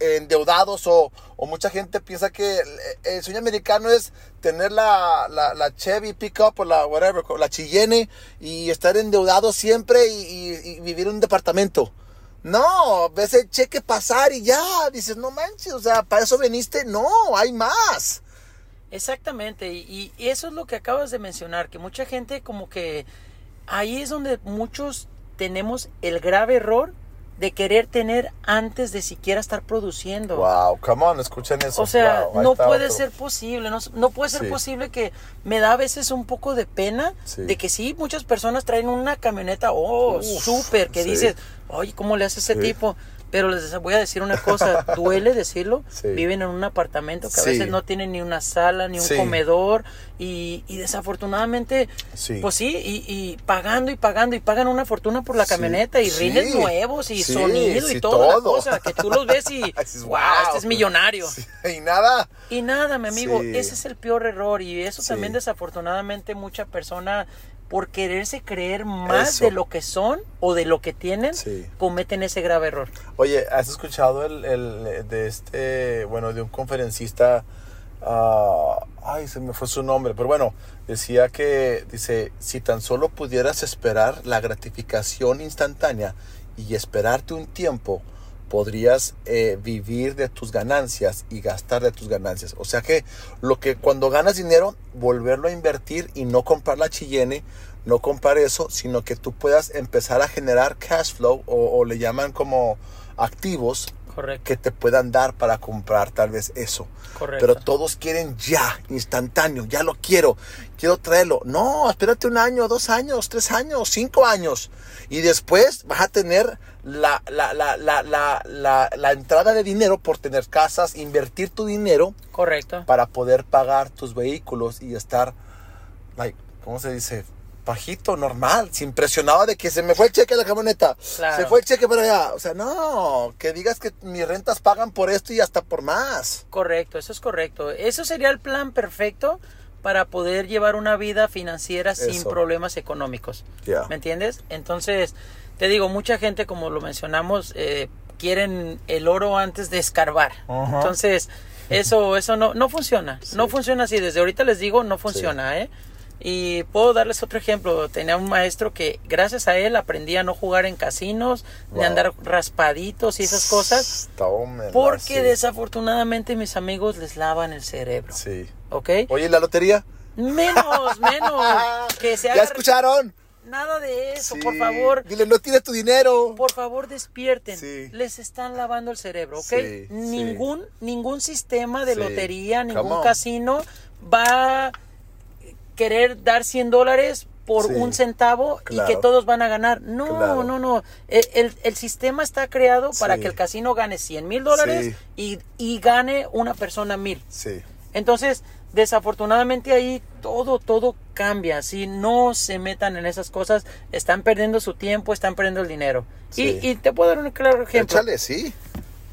endeudados o, mucha gente piensa que el sueño americano es tener la, la, la Chevy pickup o la whatever, la Chillene y estar endeudado siempre y, vivir en un departamento. No, ves el cheque pasar y ya, dices, no manches, o sea, para eso veniste, no, hay más. Exactamente, y eso es lo que acabas de mencionar, que mucha gente como que ahí es donde muchos tenemos el grave error de querer tener antes de siquiera estar produciendo. Wow, come on, escuchen eso. O sea, no puede ser posible, no, puede ser posible que me da a veces un poco de pena de que sí, muchas personas traen una camioneta, oh, súper, que dices, oye, ¿cómo le hace ese tipo? Pero les voy a decir una cosa, duele decirlo, viven en un apartamento que a veces no tienen ni una sala, ni un comedor, y, desafortunadamente, pues sí, y, pagando y pagando, y pagan una fortuna por la camioneta, y rines nuevos, y sonido, y toda la cosa, que tú los ves y, wow, este es millonario. Y nada. Y nada, mi amigo, ese es el peor error, y eso también desafortunadamente mucha persona por quererse creer más de lo que son o de lo que tienen, cometen ese grave error. Oye, ¿has escuchado el, el de este, bueno, de un conferencista, uh, ay, se me fue su nombre, pero bueno, decía que, dice, si tan solo pudieras esperar la gratificación instantánea y esperarte un tiempo, podrías eh, vivir de tus ganancias y gastar de tus ganancias. O sea que lo que cuando ganas dinero, volverlo a invertir y no comprar la chillene, no comprar eso, sino que tú puedas empezar a generar cash flow o, le llaman como activos que te puedan dar para comprar tal vez eso. Pero todos quieren ya, instantáneo, ya lo quiero, quiero traerlo. No, espérate un año, dos años, tres años, cinco años. Y después vas a tener la, la, la, la, la entrada de dinero por tener casas, invertir tu dinero. Correcto. Para poder pagar tus vehículos y estar, like, ¿cómo se dice? Bajito, normal. Se impresionaba de que se me fue el cheque de la camioneta. Se fue el cheque para allá. O sea, no, que digas que mis rentas pagan por esto y hasta por más. Correcto, eso es correcto. Eso sería el plan perfecto para poder llevar una vida financiera sin problemas económicos. ¿Me entiendes? Entonces, te digo, mucha gente, como lo mencionamos, eh, quieren el oro antes de escarbar. Entonces, eso, eso no, no funciona. No funciona así. Desde ahorita les digo, no funciona, ¿eh? Y puedo darles otro ejemplo. Tenía un maestro que gracias a él aprendí a no jugar en casinos, ni andar raspaditos y esas cosas. porque desafortunadamente mis amigos les lavan el cerebro. Sí. ¿Ok? Oye, ¿la lotería? Menos, menos. que se ¿Ya escucharon? Nada de eso, por favor. Dile, no tires tu dinero. Por favor, despierten. Les están lavando el cerebro, ¿ok? ningún, ningún sistema de lotería, ningún casino va querer dar 100 dólares por un centavo y que todos van a ganar. No, no, no. El, el, sistema está creado para que el casino gane 100 mil dólares y, y, gane una persona mil. Entonces, desafortunadamente ahí todo, todo cambia. Si no se metan en esas cosas, están perdiendo su tiempo, están perdiendo el dinero. Y, y, te puedo dar un claro ejemplo. Échale, sí.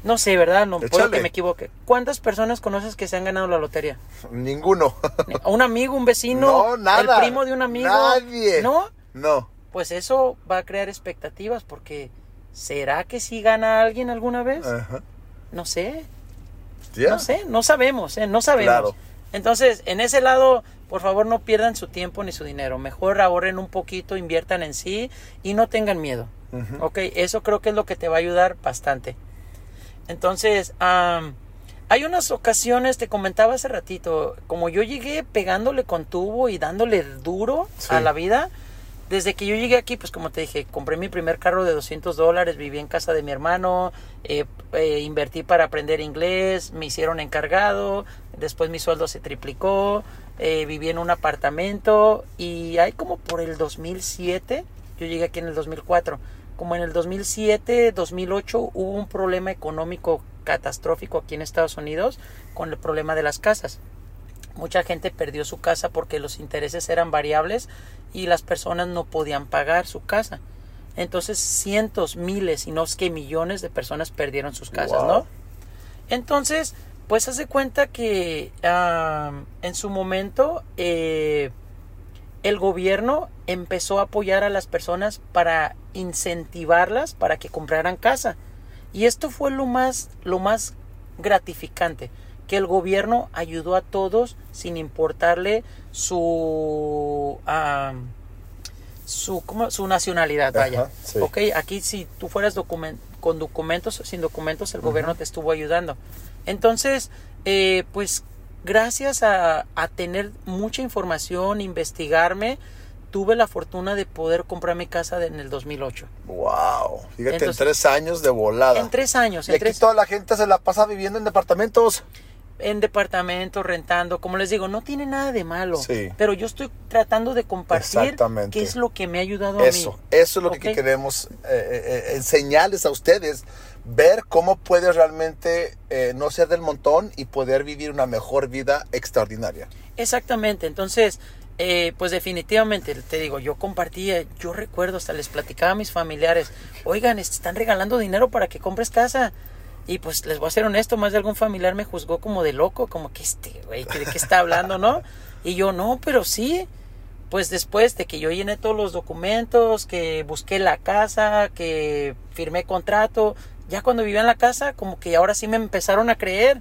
No sé, ¿verdad? No puedo que me equivoque. ¿Cuántas personas conoces que se han ganado la lotería? Ninguno. ¿Un amigo, un vecino? No, nada. ¿El primo de un amigo? Nadie. ¿No? No. Pues eso va a crear expectativas porque ¿será que sí gana alguien alguna vez? Ajá. No sé. No sé, no sabemos, ¿eh? No sabemos. Claro. Entonces, en ese lado, por favor, no pierdan su tiempo ni su dinero. Mejor ahorren un poquito, inviertan en sí y no tengan miedo. Ok, eso creo que es lo que te va a ayudar bastante. Entonces, hay unas ocasiones, te comentaba hace ratito, como yo llegué pegándole con tubo y dándole duro a la vida, desde que yo llegué aquí, pues como te dije, compré mi primer carro de 200 dólares, viví en casa de mi hermano, eh, eh, invertí para aprender inglés, me hicieron encargado, después mi sueldo se triplicó, eh, viví en un apartamento y hay como por el 2007, yo llegué aquí en el 2004 como en el 2007, 2008 hubo un problema económico catastrófico aquí en Estados Unidos con el problema de las casas. Mucha gente perdió su casa porque los intereses eran variables y las personas no podían pagar su casa. Entonces cientos, miles y no es que millones de personas perdieron sus casas, ¿no? Entonces, pues hace cuenta que en su momento eh, el gobierno empezó a apoyar a las personas para incentivarlas para que compraran casa. Y esto fue lo más, lo más gratificante, que el gobierno ayudó a todos sin importarle su... su, su nacionalidad, vaya. Ok, aquí si tú fueras con documentos, sin documentos, el gobierno te estuvo ayudando. Entonces, eh, pues gracias a, a, tener mucha información, investigarme, tuve la fortuna de poder comprar mi casa en el 2008. ¡Wow! Fíjate, en tres años de volada. En tres años. Y aquí toda la gente se la pasa viviendo en departamentos. En departamentos, rentando. Como les digo, no tiene nada de malo. Sí. Pero yo estoy tratando de compartir qué es lo que me ha ayudado a mí. Eso, eso es lo que queremos eh, eh, eh, enseñarles a ustedes. Ver cómo puedes realmente no ser del montón y poder vivir una mejor vida extraordinaria. Exactamente. Entonces, eh, pues definitivamente, te digo, yo compartía, yo recuerdo, hasta les platicaba a mis familiares, oigan, están regalando dinero para que compres casa. Y pues les voy a ser honesto, más de algún familiar me juzgó como de loco, como que este güey, ¿de qué está hablando, no? Y yo, no, pero sí. Pues después de que yo llené todos los documentos, que busqué la casa, que firmé contrato, ya cuando vivía en la casa, como que ahora sí me empezaron a creer.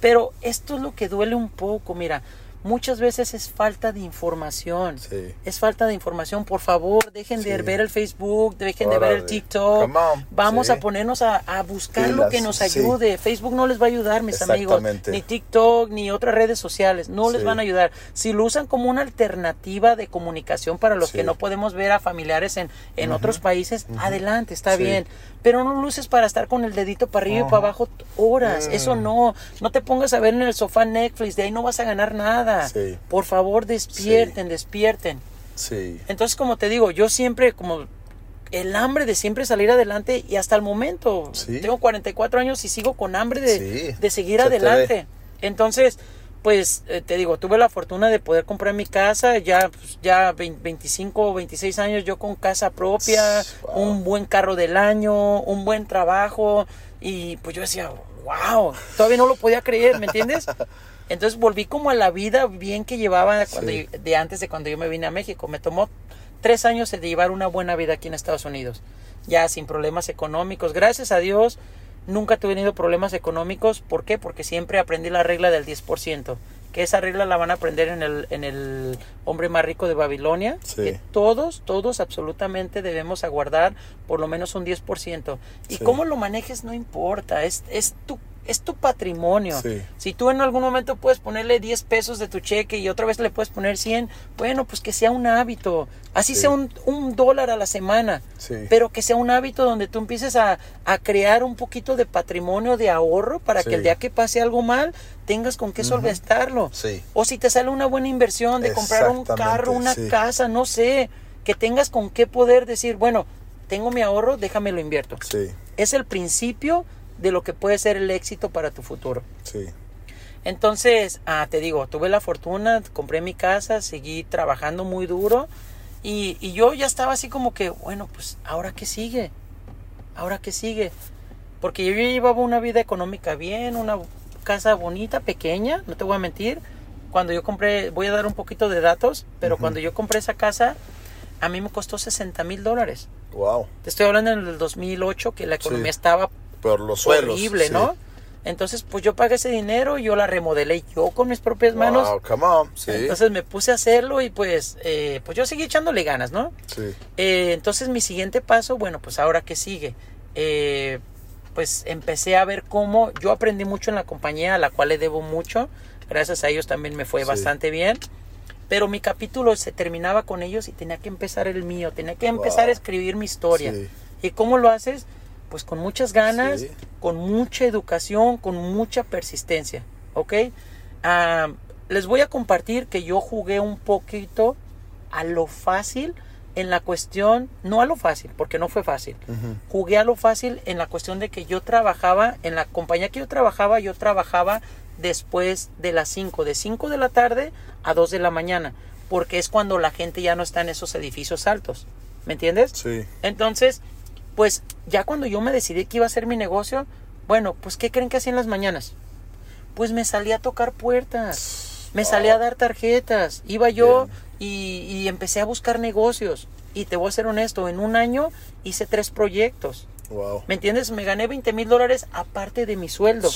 Pero esto es lo que duele un poco, mira, muchas veces es falta de información. Es falta de información. Por favor, dejen de ver el Facebook, dejen de ver el TikTok. Vamos a ponernos a, buscar lo que nos ayude. Facebook no les va a ayudar, mis amigos. Ni TikTok, ni otras redes sociales. No les van a ayudar. Si lo usan como una alternativa de comunicación para los que no podemos ver a familiares en, en otros países, adelante, está bien. Pero no lo uses para estar con el dedito para arriba y para abajo horas. Eso mm. no. No te pongas a ver en el sofá Netflix. De ahí no vas a ganar nada. Por favor, despierten, despierten. Sí. Entonces, como te digo, yo siempre, como el hambre de siempre salir adelante y hasta el momento, tengo 44 años y sigo con hambre de, seguir adelante. Entonces, pues eh, te digo, tuve la fortuna de poder comprar mi casa, ya, pues, ya 25 o 26 años yo con casa propia, un buen carro del año, un buen trabajo y pues yo decía, wow, todavía no lo podía creer, ¿me entiendes? Entonces volví como a la vida bien que llevaba de antes de cuando yo me vine a México. Me tomó tres años de llevar una buena vida aquí en Estados Unidos, ya sin problemas económicos. Gracias a Dios nunca tuve tenido problemas económicos. ¿Por qué? Porque siempre aprendí la regla del 10%. Que esa regla la van a aprender en el, en el hombre más rico de Babilonia. Que todos, todos absolutamente debemos aguardar por lo menos un 10%. Y cómo lo manejes no importa. Es, es tu es tu patrimonio. Si tú en algún momento puedes ponerle 10 pesos de tu cheque y otra vez le puedes poner 100, bueno, pues que sea un hábito. Así sea un, dólar a la semana, pero que sea un hábito donde tú empieces a, crear un poquito de patrimonio de ahorro para que el día que pase algo mal tengas con qué solventarlo. O si te sale una buena inversión de comprar un carro, una casa, no sé, que tengas con qué poder decir, bueno, tengo mi ahorro, déjame lo invierto. Es el principio de lo que puede ser el éxito para tu futuro. Sí. Entonces, ah, te digo, tuve la fortuna, compré mi casa, seguí trabajando muy duro y, y, yo ya estaba así como que, bueno, pues ahora qué sigue, ahora qué sigue. Porque yo llevaba una vida económica bien, una casa bonita, pequeña, no te voy a mentir. Cuando yo compré, voy a dar un poquito de datos, pero cuando yo compré esa casa, a mí me costó 60 mil dólares. Wow. Te estoy hablando en el 2008 que la economía estaba por los suelos. Horrible, ¿no? Entonces, pues yo pagué ese dinero y yo la remodelé yo con mis propias manos. Wow, come on. Sí. Entonces me puse a hacerlo y pues, eh, pues yo seguí echándole ganas, ¿no? Sí. Eh, entonces mi siguiente paso, bueno, pues ahora que sigue, eh, pues empecé a ver cómo yo aprendí mucho en la compañía a la cual le debo mucho. Gracias a ellos también me fue bastante bien. Pero mi capítulo se terminaba con ellos y tenía que empezar el mío, tenía que empezar a escribir mi historia. ¿Y cómo lo haces? Pues con muchas ganas, con mucha educación, con mucha persistencia, ¿ok? Ah, les voy a compartir que yo jugué un poquito a lo fácil en la cuestión, no a lo fácil, porque no fue fácil. Jugué a lo fácil en la cuestión de que yo trabajaba, en la compañía que yo trabajaba, yo trabajaba después de las 5, de 5 de la tarde a 2 de la mañana, porque es cuando la gente ya no está en esos edificios altos. ¿Me entiendes? Sí. Entonces, pues ya cuando yo me decidí que iba a ser mi negocio, bueno, pues ¿qué creen que hacía en las mañanas? Pues me salía a tocar puertas, me salía a dar tarjetas, iba yo y, y empecé a buscar negocios. Y te voy a ser honesto, en un año hice tres proyectos. Wow. ¿Me entiendes? Me gané 20 mil dólares aparte de mi sueldo.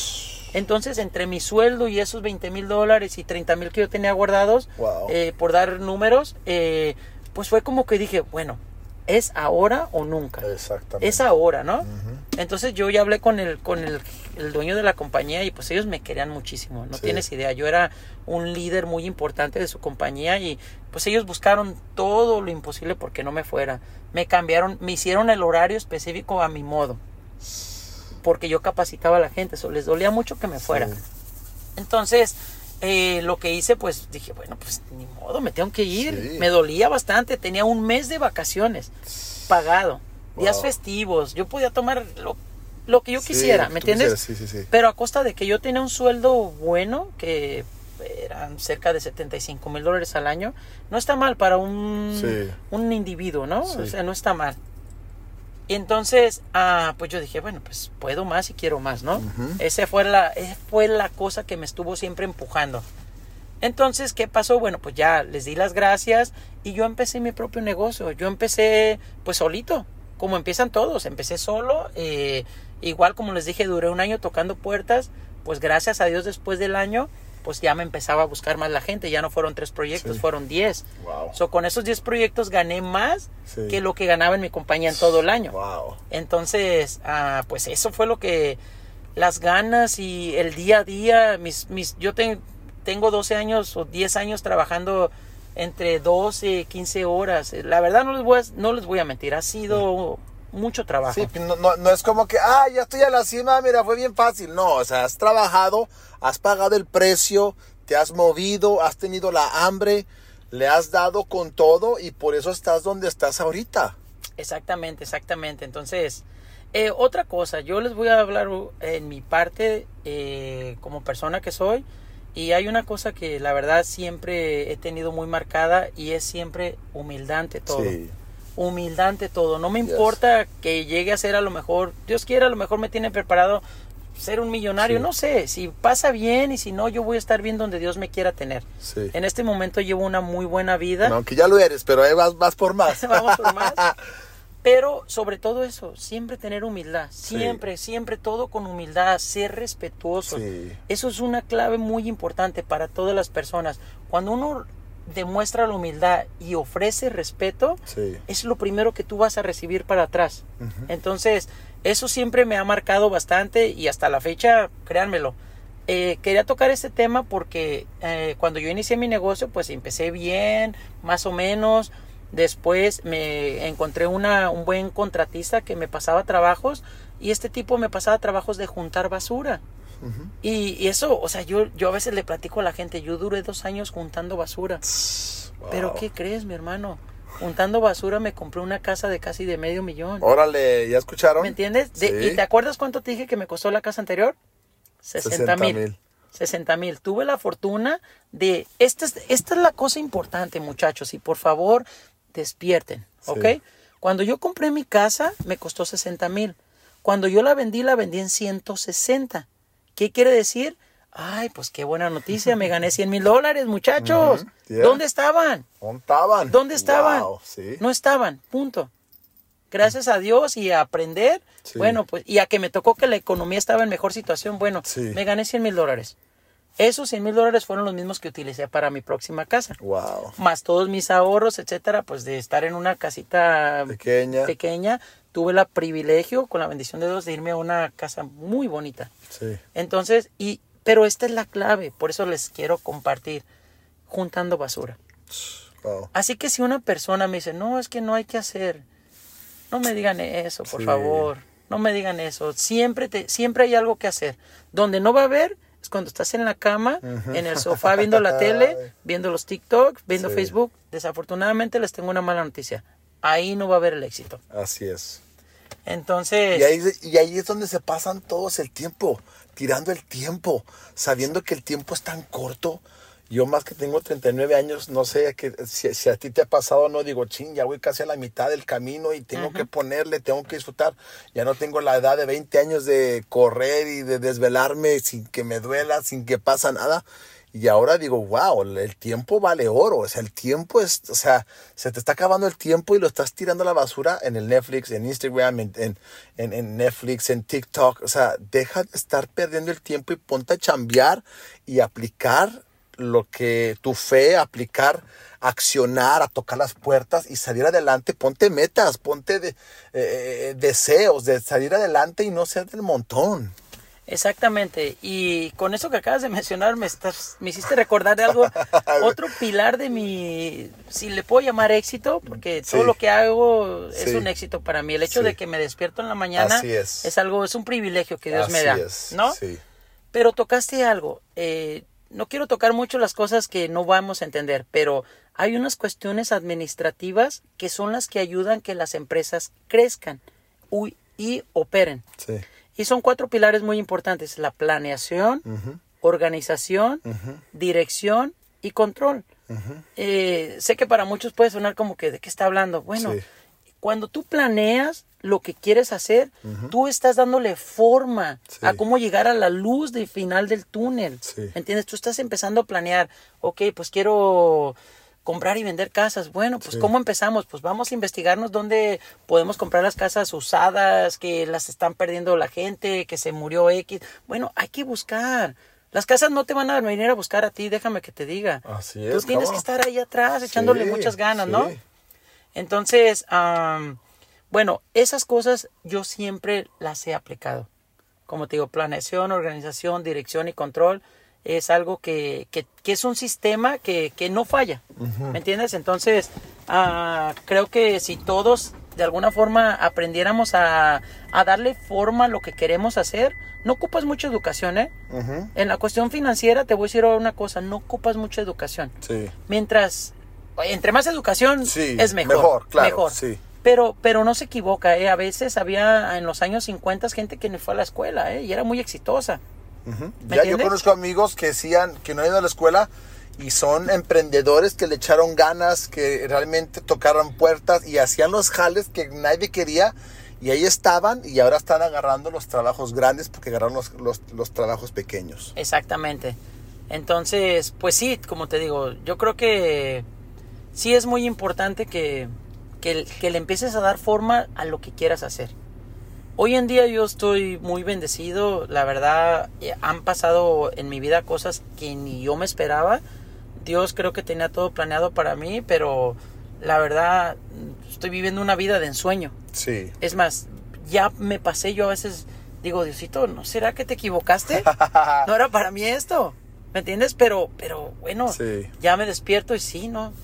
Entonces, entre mi sueldo y esos 20 mil dólares y 30 mil que yo tenía guardados, Wow. eh, por dar números, eh, pues fue como que dije, bueno, ¿es ahora o nunca? Exactamente. Es ahora, ¿no? Entonces yo ya hablé con el, con el, el dueño de la compañía y pues ellos me querían muchísimo, no Sí. tienes idea, yo era un líder muy importante de su compañía y pues ellos buscaron todo lo imposible porque no me fuera. Me cambiaron, me hicieron el horario específico a mi modo, porque yo capacitaba a la gente, eso les dolía mucho que me fuera. Sí. Entonces, eh, lo que hice, pues dije, bueno, pues ni modo, me tengo que ir. Sí. Me dolía bastante, tenía un mes de vacaciones pagado, días festivos, yo podía tomar lo, lo que yo quisiera, ¿me entiendes? quisieras, Sí, sí, sí. Pero a costa de que yo tenía un sueldo bueno, que eran cerca de 75 mil dólares al año, no está mal para un, un individuo, ¿no? O sea, no está mal. Y entonces, ah, pues yo dije, bueno, pues puedo más y quiero más, ¿no? Ujú. Esa fue la, esa fue la cosa que me estuvo siempre empujando. Entonces, ¿qué pasó? Bueno, pues ya les di las gracias y yo empecé mi propio negocio. Yo empecé pues solito, como empiezan todos. Empecé solo, eh, igual como les dije, duré un año tocando puertas. Pues gracias a Dios después del año, pues ya me empezaba a buscar más la gente. Ya no fueron tres proyectos, Sí. fueron diez. Wow. So, con esos 10 proyectos gané más Sí. que lo que ganaba en mi compañía en todo el año. Wow. Entonces, ah, pues eso fue lo que las ganas y el día a día, mis, mis, yo ten- tengo 12 años o 10 años trabajando entre 12, 15 horas. La verdad no les voy a, no les voy a mentir, ha sido mucho trabajo. Sí, no, no, no es como que, ah, ya estoy a la cima, mira, fue bien fácil. No, o sea, has trabajado, has pagado el precio, te has movido, has tenido la hambre, le has dado con todo y por eso estás donde estás ahorita. Exactamente, exactamente. Entonces, eh, otra cosa, yo les voy a hablar uh, en mi parte eh, como persona que soy. Y hay una cosa que la verdad siempre he tenido muy marcada y es siempre humildad ante todo. Sí. Humildad ante todo. No me Yes. importa que llegue a ser a lo mejor, Dios quiera, a lo mejor me tiene preparado ser un millonario. Sí. No sé, si pasa bien y si no, yo voy a estar bien donde Dios me quiera tener. Sí. En este momento llevo una muy buena vida. No, aunque ya lo eres, pero ahí vas, vas por más. Vamos por más. Pero sobre todo eso, siempre tener humildad, Sí. siempre, siempre todo con humildad, ser respetuoso. Eso es una clave muy importante para todas las personas. Cuando uno demuestra la humildad y ofrece respeto, Sí. es lo primero que tú vas a recibir para atrás. Entonces, eso siempre me ha marcado bastante y hasta la fecha, créanmelo. eh, quería tocar este tema porque eh, cuando yo inicié mi negocio, pues empecé bien, más o menos. Después me encontré una, un buen contratista que me pasaba trabajos y este tipo me pasaba trabajos de juntar basura. Y, y eso, o sea, yo, yo a veces le platico a la gente, yo duré dos años juntando basura. Pero. ¿qué crees, mi hermano? Juntando basura me compré una casa de casi de medio millón. Órale, ¿ya escucharon? ¿Me entiendes? De- Sí. ¿Y te acuerdas cuánto te dije que me costó la casa anterior? 60 mil. 60,000. 60 mil. Tuve la fortuna de... Esta es, esta es la cosa importante, muchachos. Y por favor, despierten. ¿Ok? Sí. Cuando yo compré mi casa, me costó 60 mil. Cuando yo la vendí, la vendí en 160. ¿Qué quiere decir? Ay, pues qué buena noticia. Me gané 100 mil dólares, muchachos. Yeah. ¿Dónde estaban? ¿Dónde estaban? ¿Dónde estaban? Wow, sí. No estaban, punto. Gracias a Dios y a aprender, Sí. bueno, pues, y a que me tocó que la economía estaba en mejor situación, bueno, Sí. me gané 100 mil dólares. Esos 100 mil dólares fueron los mismos que utilicé para mi próxima casa. Wow. Más todos mis ahorros, etcétera, pues de estar en una casita Pequeña. pequeña, tuve el privilegio, con la bendición de Dios, de irme a una casa muy bonita. Sí. Entonces, y, pero esta es la clave, por eso les quiero compartir, juntando basura. Wow. Así que si una persona me dice, no, es que no hay que hacer, no me digan eso, por Sí. favor, no me digan eso. Siempre, te, siempre hay algo que hacer. Donde no va a haber es cuando estás en la cama, en el sofá viendo la tele, viendo los TikToks, viendo Sí. Facebook. Desafortunadamente les tengo una mala noticia. Ahí no va a haber el éxito. Así es. Entonces, Y ahí, y ahí es donde se pasan todos el tiempo. tirando el tiempo, sabiendo que el tiempo es tan corto. Yo más que tengo 39 años, no sé que, si, a ti te ha pasado o no, digo, ching, ya voy casi a la mitad del camino y tengo que ponerle, tengo que disfrutar. Ya no tengo la edad de 20 años de correr y de desvelarme sin que me duela, sin que pasa nada. Y ahora digo, wow, el tiempo vale oro. O sea, el tiempo es, o sea, se te está acabando el tiempo y lo estás tirando a la basura en el Netflix, en Instagram, en, en, en, Netflix, en TikTok. O sea, deja de estar perdiendo el tiempo y ponte a chambear y aplicar lo que tu fe, aplicar, accionar, a tocar las puertas y salir adelante. Ponte metas, ponte de, eh, eh, deseos de salir adelante y no ser del montón. Exactamente. Y con eso que acabas de mencionar, me, estás, me hiciste recordar de algo. otro pilar de mi, si le puedo llamar éxito, porque todo lo que hago es un éxito para mí. El hecho de que me despierto en la mañana es. algo, es un privilegio que Dios me da. ¿No? Pero tocaste algo. Eh, no quiero tocar mucho las cosas que no vamos a entender, pero hay unas cuestiones administrativas que son las que ayudan que las empresas crezcan y operen. Sí. Y son cuatro pilares muy importantes, la planeación, organización, dirección y control. Eh, sé que para muchos puede sonar como que de qué está hablando. Bueno, cuando tú planeas lo que quieres hacer, tú estás dándole forma a cómo llegar a la luz del final del túnel. ¿Entiendes? Tú estás empezando a planear, ok, pues quiero comprar y vender casas. Bueno, pues ¿cómo empezamos? Pues vamos a investigarnos dónde podemos comprar las casas usadas, que las están perdiendo la gente, que se murió X. Bueno, hay que buscar. Las casas no te van a venir a buscar a ti, déjame que te diga. Así es. Tú tienes que estar ahí atrás echándole muchas ganas, ¿no? Entonces, bueno, esas cosas yo siempre las he aplicado. Como te digo, planeación, organización, dirección y control es algo que, que, es un sistema que, no falla, ¿me entiendes? Entonces, ah, creo que si todos de alguna forma aprendiéramos a, darle forma a lo que queremos hacer, no ocupas mucha educación, ¿eh? En la cuestión financiera te voy a decir una cosa, no ocupas mucha educación. Sí. Mientras, entre más educación es mejor. Mejor, claro. Mejor. Sí. Pero, pero no se equivoca, ¿eh? A veces había en los años 50 gente que no fue a la escuela, ¿eh? Y era muy exitosa. Ya yo conozco amigos que decían que no han ido a la escuela y son emprendedores que le echaron ganas, que realmente tocaron puertas y hacían los jales que nadie quería y ahí estaban y ahora están agarrando los trabajos grandes porque agarraron los, los, trabajos pequeños. Exactamente. Entonces, pues sí, como te digo, yo creo que sí es muy importante que, que, que le empieces a dar forma a lo que quieras hacer. Hoy en día yo estoy muy bendecido, la verdad eh, han pasado en mi vida cosas que ni yo me esperaba. Dios creo que tenía todo planeado para mí, pero la verdad estoy viviendo una vida de ensueño. Sí. Es más, ya me pasé yo a veces digo, Diosito, ¿no será que te equivocaste? No era para mí esto. ¿Me entiendes? Pero pero bueno, ya me despierto y sí, no,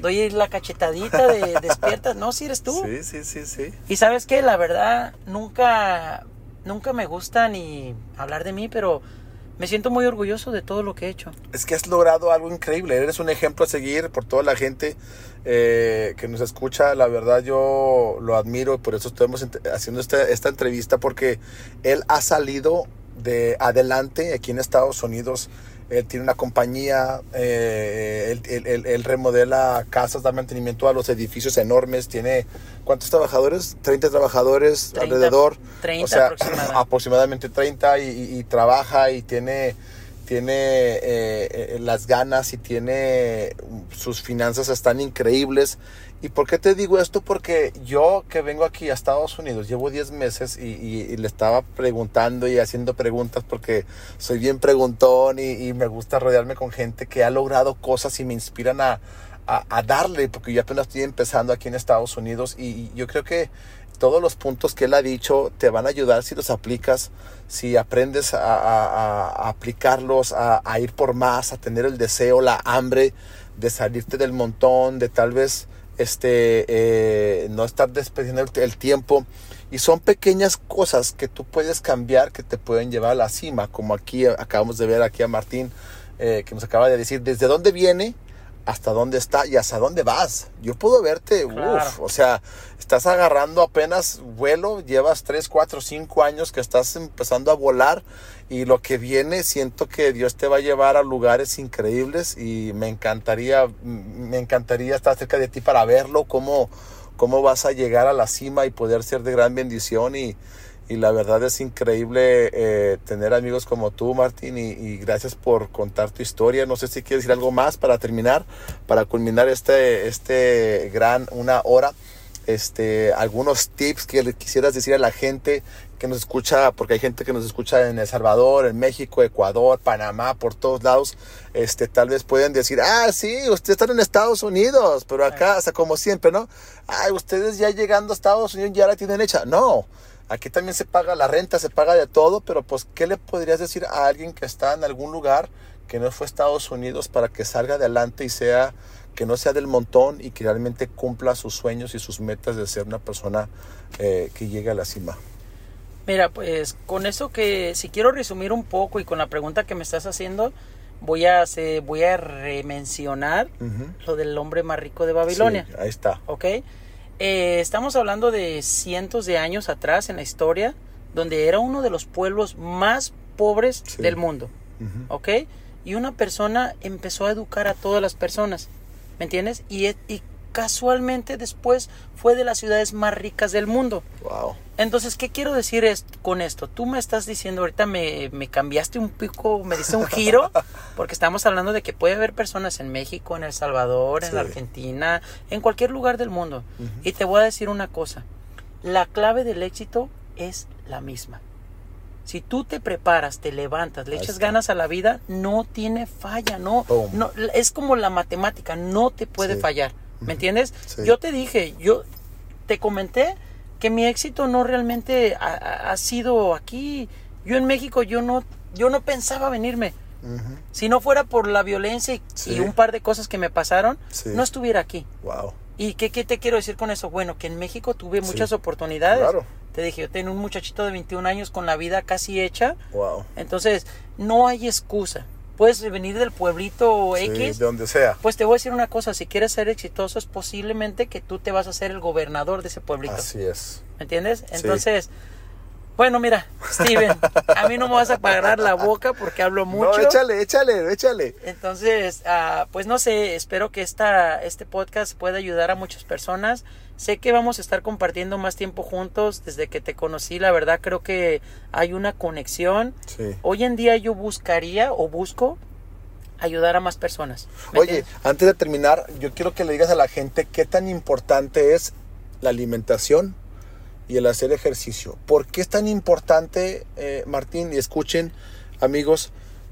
Doy la cachetadita de despiertas. No, si eres tú. Sí, sí, sí, sí. Y sabes qué, la verdad, nunca, nunca me gusta ni hablar de mí, pero me siento muy orgulloso de todo lo que he hecho. Es que has logrado algo increíble. Eres un ejemplo a seguir por toda la gente eh, que nos escucha. La verdad yo lo admiro y por eso estamos haciendo esta, esta entrevista porque él ha salido de adelante aquí en Estados Unidos él tiene una compañía, eh, él, remodela casas, da mantenimiento a los edificios enormes, tiene ¿cuántos trabajadores? 30 trabajadores alrededor. 30 o sea, aproximadamente. 30 y, trabaja y tiene, tiene eh, eh, las ganas y tiene sus finanzas están increíbles ¿Y por qué te digo esto? Porque yo que vengo aquí a Estados Unidos, llevo 10 meses y, le estaba preguntando y haciendo preguntas porque soy bien preguntón y, me gusta rodearme con gente que ha logrado cosas y me inspiran a, darle, porque yo apenas estoy empezando aquí en Estados Unidos y, yo creo que todos los puntos que él ha dicho te van a ayudar si los aplicas, si aprendes a, aplicarlos, a, ir por más, a tener el deseo, la hambre de salirte del montón, de tal vez este, eh, no estar desperdiciando el, tiempo. Y son pequeñas cosas que tú puedes cambiar que te pueden llevar a la cima, como aquí acabamos de ver aquí a Martín, eh, que nos acaba de decir desde dónde viene hasta dónde está y hasta dónde vas. Yo puedo verte, uff, o sea, estás agarrando apenas vuelo, llevas 3, 4, 5 años que estás empezando a volar y lo que viene siento que Dios te va a llevar a lugares increíbles y me encantaría, me encantaría estar cerca de ti para verlo, cómo, cómo vas a llegar a la cima y poder ser de gran bendición y y la verdad es increíble eh, tener amigos como tú, Martín, y, gracias por contar tu historia. No sé si quieres decir algo más para terminar, para culminar este, este gran una hora. Este, algunos tips que le quisieras decir a la gente que nos escucha, porque hay gente que nos escucha en El Salvador, en México, Ecuador, Panamá, por todos lados, este, tal vez pueden decir, ah, sí, ustedes están en Estados Unidos, pero acá, o sea, como siempre, ¿no? Ay, ustedes ya llegando a Estados Unidos ya la tienen hecha. No, Aquí también se paga la renta, se paga de todo, pero pues, ¿qué le podrías decir a alguien que está en algún lugar que no fue Estados Unidos para que salga adelante y sea, que no sea del montón y que realmente cumpla sus sueños y sus metas de ser una persona eh, que llegue a la cima? Mira, pues con eso que si quiero resumir un poco y con la pregunta que me estás haciendo, voy a hacer, voy a remencionar lo del hombre más rico de Babilonia. Sí, ahí está. ¿Ok? Eh, estamos hablando de cientos de años atrás en la historia, donde era uno de los pueblos más pobres del mundo. ¿Ok? Y una persona empezó a educar a todas las personas. ¿Me entiendes? Y, y casualmente después fue de las ciudades más ricas del mundo. Wow. Entonces, ¿qué quiero decir es, con esto? Tú me estás diciendo, ahorita me, me cambiaste un pico, me diste un giro, porque estamos hablando de que puede haber personas en México, en El Salvador, en Argentina, en cualquier lugar del mundo. Y te voy a decir una cosa, la clave del éxito es la misma. Si tú te preparas, te levantas, le echas ganas a la vida, no tiene falla, no, no es como la matemática, no te puede fallar. ¿Me entiendes? Yo te dije, yo te comenté que mi éxito no realmente ha, sido aquí. Yo en México yo no yo no pensaba venirme. Si no fuera por la violencia y, un par de cosas que me pasaron, no estuviera aquí. Wow. ¿Y qué, qué, te quiero decir con eso? Bueno, que en México tuve muchas oportunidades. Claro. Te dije, yo tengo un muchachito de 21 años con la vida casi hecha. Wow. Entonces, no hay excusa puedes venir del pueblito X. de donde sea. Pues te voy a decir una cosa, si quieres ser exitoso es posiblemente que tú te vas a ser el gobernador de ese pueblito. Así es. ¿Me entiendes? Entonces, bueno, mira, Steven, a mí no me vas a pagar la boca porque hablo mucho. No, échale, échale, échale. Entonces, ah, pues no sé, espero que esta, este podcast pueda ayudar a muchas personas. Sé que vamos a estar compartiendo más tiempo juntos. Desde que te conocí, la verdad creo que hay una conexión. Sí. Hoy en día yo buscaría o busco ayudar a más personas. Oye, antes de terminar, yo quiero que le digas a la gente qué tan importante es la alimentación y el hacer ejercicio. ¿Por qué es tan importante, eh, Martín? Y escuchen, amigos,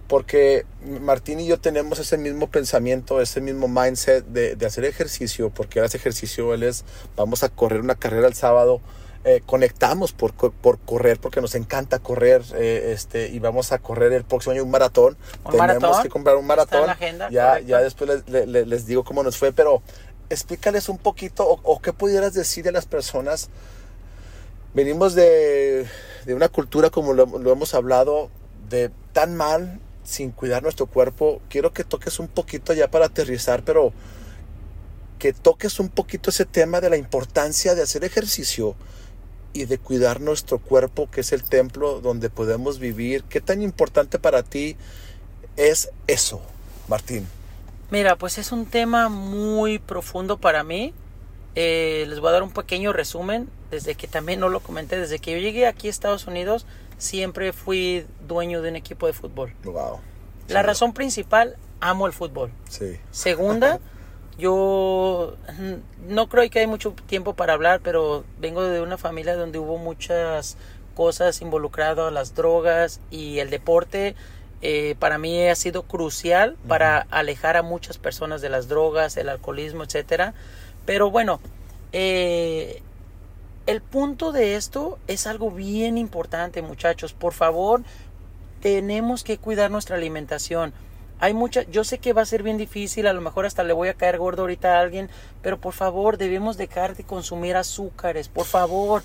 porque Martín y yo tenemos ese mismo pensamiento, ese mismo mindset de, hacer ejercicio, porque hace ejercicio, él es, vamos a correr una carrera el sábado, eh, conectamos por, por, correr, porque nos encanta correr, eh, este, y vamos a correr el próximo año un maratón. Tenemos que comprar un maratón. ya, ya después les, les, digo cómo nos fue, pero explícales un poquito, o, o qué pudieras decir a las personas venimos de, una cultura, como lo, hemos hablado, de tan mal sin cuidar nuestro cuerpo. Quiero que toques un poquito ya para aterrizar, pero que toques un poquito ese tema de la importancia de hacer ejercicio y de cuidar nuestro cuerpo, que es el templo donde podemos vivir. ¿Qué tan importante para ti es eso, Martín? Mira, pues es un tema muy profundo para mí. Eh, les voy a dar un pequeño resumen, desde que también no lo comenté, desde que yo llegué aquí a Estados Unidos, siempre fui dueño de un equipo de fútbol. Wow. La razón principal, amo el fútbol. Sí. Segunda, yo no creo que hay mucho tiempo para hablar, pero vengo de una familia donde hubo muchas cosas involucradas, las drogas y el deporte. Eh, para mí ha sido crucial para alejar a muchas personas de las drogas, el alcoholismo, etcétera. Pero bueno, eh, el punto de esto es algo bien importante, muchachos. Por favor, tenemos que cuidar nuestra alimentación. Hay mucha, yo sé que va a ser bien difícil, a lo mejor hasta le voy a caer gordo ahorita a alguien, pero por favor, debemos dejar de consumir azúcares, por favor.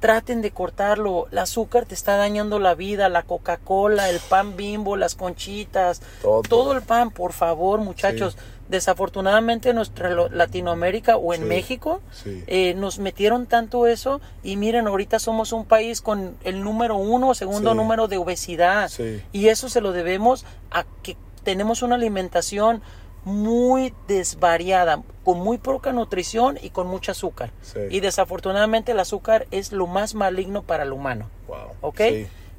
Traten de cortarlo. El azúcar te está dañando la vida, la Coca-Cola, el pan bimbo, las conchitas, todo, el pan, por favor, muchachos. Desafortunadamente en nuestra Latinoamérica o en México eh, nos metieron tanto eso y miren, ahorita somos un país con el número uno segundo número de obesidad. Y eso se lo debemos a que tenemos una alimentación muy desvariada, con muy poca nutrición y con mucho azúcar. Y desafortunadamente el azúcar es lo más maligno para el humano. ¿Ok?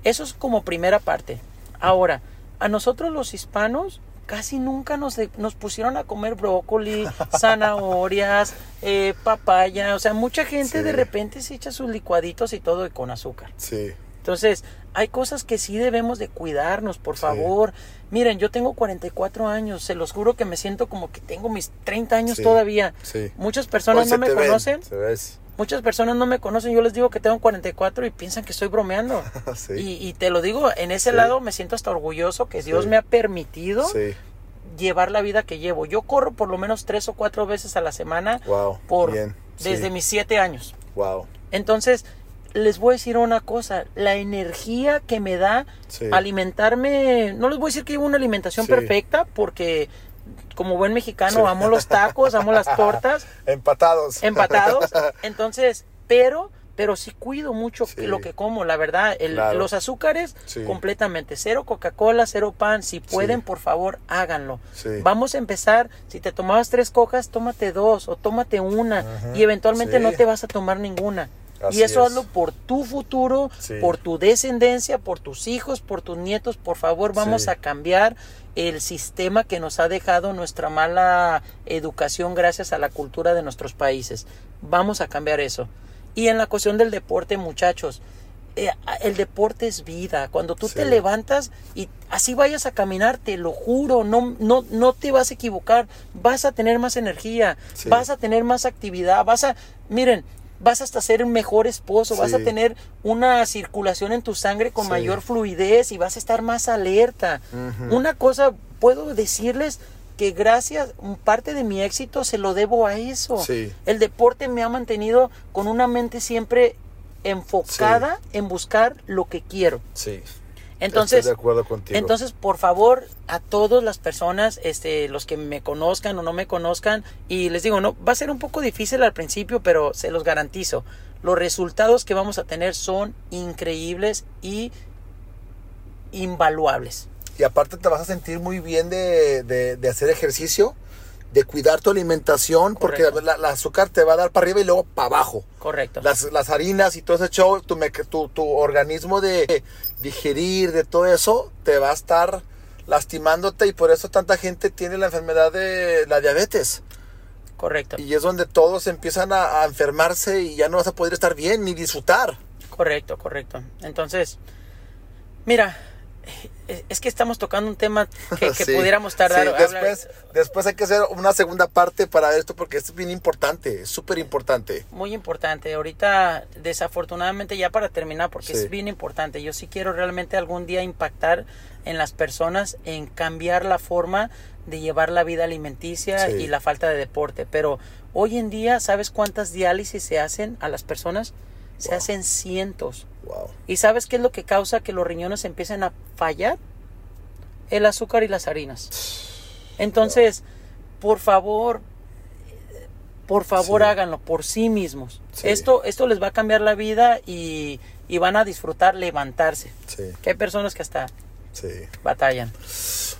Eso es como primera parte. Ahora, a nosotros los hispanos casi nunca nos, nos pusieron a comer brócoli, zanahorias, eh, papaya. O sea, mucha gente de repente se echa sus licuaditos y todo con azúcar. Sí. Entonces, hay cosas que sí debemos de cuidarnos, por favor. Miren, yo tengo 44 años, se los juro que me siento como que tengo mis 30 años todavía. Muchas personas no me conocen. Muchas personas no me conocen, yo les digo que tengo 44 y piensan que estoy bromeando. y, te lo digo, en ese lado me siento hasta orgulloso que Dios me ha permitido llevar la vida que llevo. Yo corro por lo menos tres o cuatro veces a la semana por desde mis siete años. Wow. Entonces, les voy a decir una cosa, la energía que me da alimentarme, no les voy a decir que llevo una alimentación perfecta porque como buen mexicano amo los tacos, amo las tortas. Empatados. Empatados. Entonces, pero pero sí cuido mucho lo que como, la verdad. Los azúcares, completamente. Cero Coca-Cola, cero pan. Si pueden, por favor, háganlo. Vamos a empezar. Si te tomabas tres cojas, tómate dos o tómate una. Y eventualmente no te vas a tomar ninguna y eso hazlo por tu futuro, por tu descendencia, por tus hijos, por tus nietos. Por favor, vamos a cambiar el sistema que nos ha dejado nuestra mala educación gracias a la cultura de nuestros países. Vamos a cambiar eso. Y en la cuestión del deporte, muchachos, eh, el deporte es vida. Cuando tú te levantas y así vayas a caminar, te lo juro, no, no, no te vas a equivocar. Vas a tener más energía, vas a tener más actividad, vas a... Miren, vas hasta ser un mejor esposo, vas a tener una circulación en tu sangre con mayor fluidez y vas a estar más alerta. Una cosa, puedo decirles que gracias, parte de mi éxito se lo debo a eso. El deporte me ha mantenido con una mente siempre enfocada en buscar lo que quiero. Sí. Entonces, de acuerdo contigo. entonces, por favor, a todas las personas, este, los que me conozcan o no me conozcan, y les digo, no, va a ser un poco difícil al principio, pero se los garantizo. Los resultados que vamos a tener son increíbles y invaluables. Y aparte te vas a sentir muy bien de, de hacer ejercicio de cuidar tu alimentación, porque la, azúcar te va a dar para arriba y luego para abajo. Correcto. Las, las harinas y todo ese show, tu, tu, tu, organismo de digerir, de todo eso, te va a estar lastimándote y por eso tanta gente tiene la enfermedad de la diabetes. Correcto. Y es donde todos empiezan a, a enfermarse y ya no vas a poder estar bien ni disfrutar. Correcto, correcto. Entonces, mira, es que estamos tocando un tema que, pudiéramos tardar. después, después hay que hacer una segunda parte para esto porque es bien importante, es súper importante. Muy importante. Ahorita, desafortunadamente, ya para terminar, porque es bien importante, yo sí quiero realmente algún día impactar en las personas en cambiar la forma de llevar la vida alimenticia y la falta de deporte. Pero hoy en día, ¿sabes cuántas diálisis se hacen a las personas? Se hacen cientos. ¿Y sabes qué es lo que causa que los riñones empiecen a fallar? El azúcar y las harinas. Entonces, por favor, por favor háganlo por sí mismos. Esto, esto les va a cambiar la vida y, y van a disfrutar levantarse. Que hay personas que hasta batallan.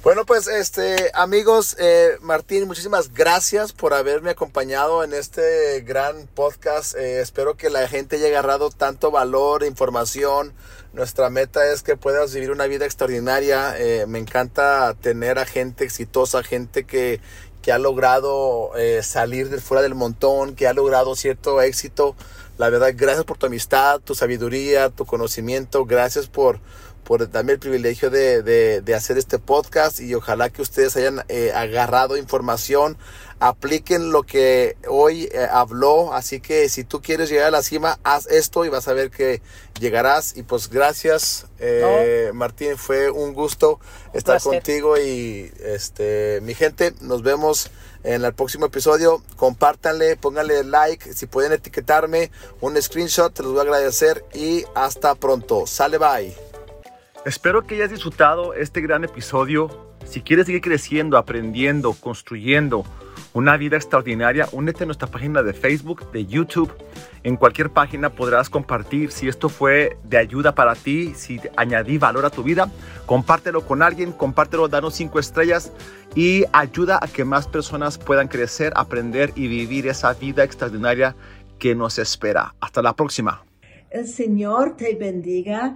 Bueno, pues este amigos, eh, Martín, muchísimas gracias por haberme acompañado en este gran podcast. Eh, espero que la gente haya agarrado tanto valor, información. Nuestra meta es que puedas vivir una vida extraordinaria. Eh, me encanta tener a gente exitosa, gente que, que ha logrado salir de fuera del montón, que ha logrado cierto éxito. La verdad, gracias por tu amistad, tu sabiduría, tu conocimiento. Gracias por por darme el privilegio de, de, hacer este podcast y ojalá que ustedes hayan eh, agarrado información, apliquen lo que hoy eh, habló, así que si tú quieres llegar a la cima, haz esto y vas a ver que llegarás. Y pues gracias eh, Martín, fue un gusto estar contigo y este mi gente, nos vemos en el próximo episodio. Compártanle, pónganle like, si pueden etiquetarme un screenshot, te los voy a agradecer. Y hasta pronto. Sale bye. Espero que hayas disfrutado este gran episodio. Si quieres seguir creciendo, aprendiendo, construyendo una vida extraordinaria, únete a nuestra página de Facebook, de YouTube. En cualquier página podrás compartir si esto fue de ayuda para ti, si añadí valor a tu vida. Compártelo con alguien, compártelo, danos cinco estrellas y ayuda a que más personas puedan crecer, aprender y vivir esa vida extraordinaria que nos espera. Hasta la próxima. El Señor te bendiga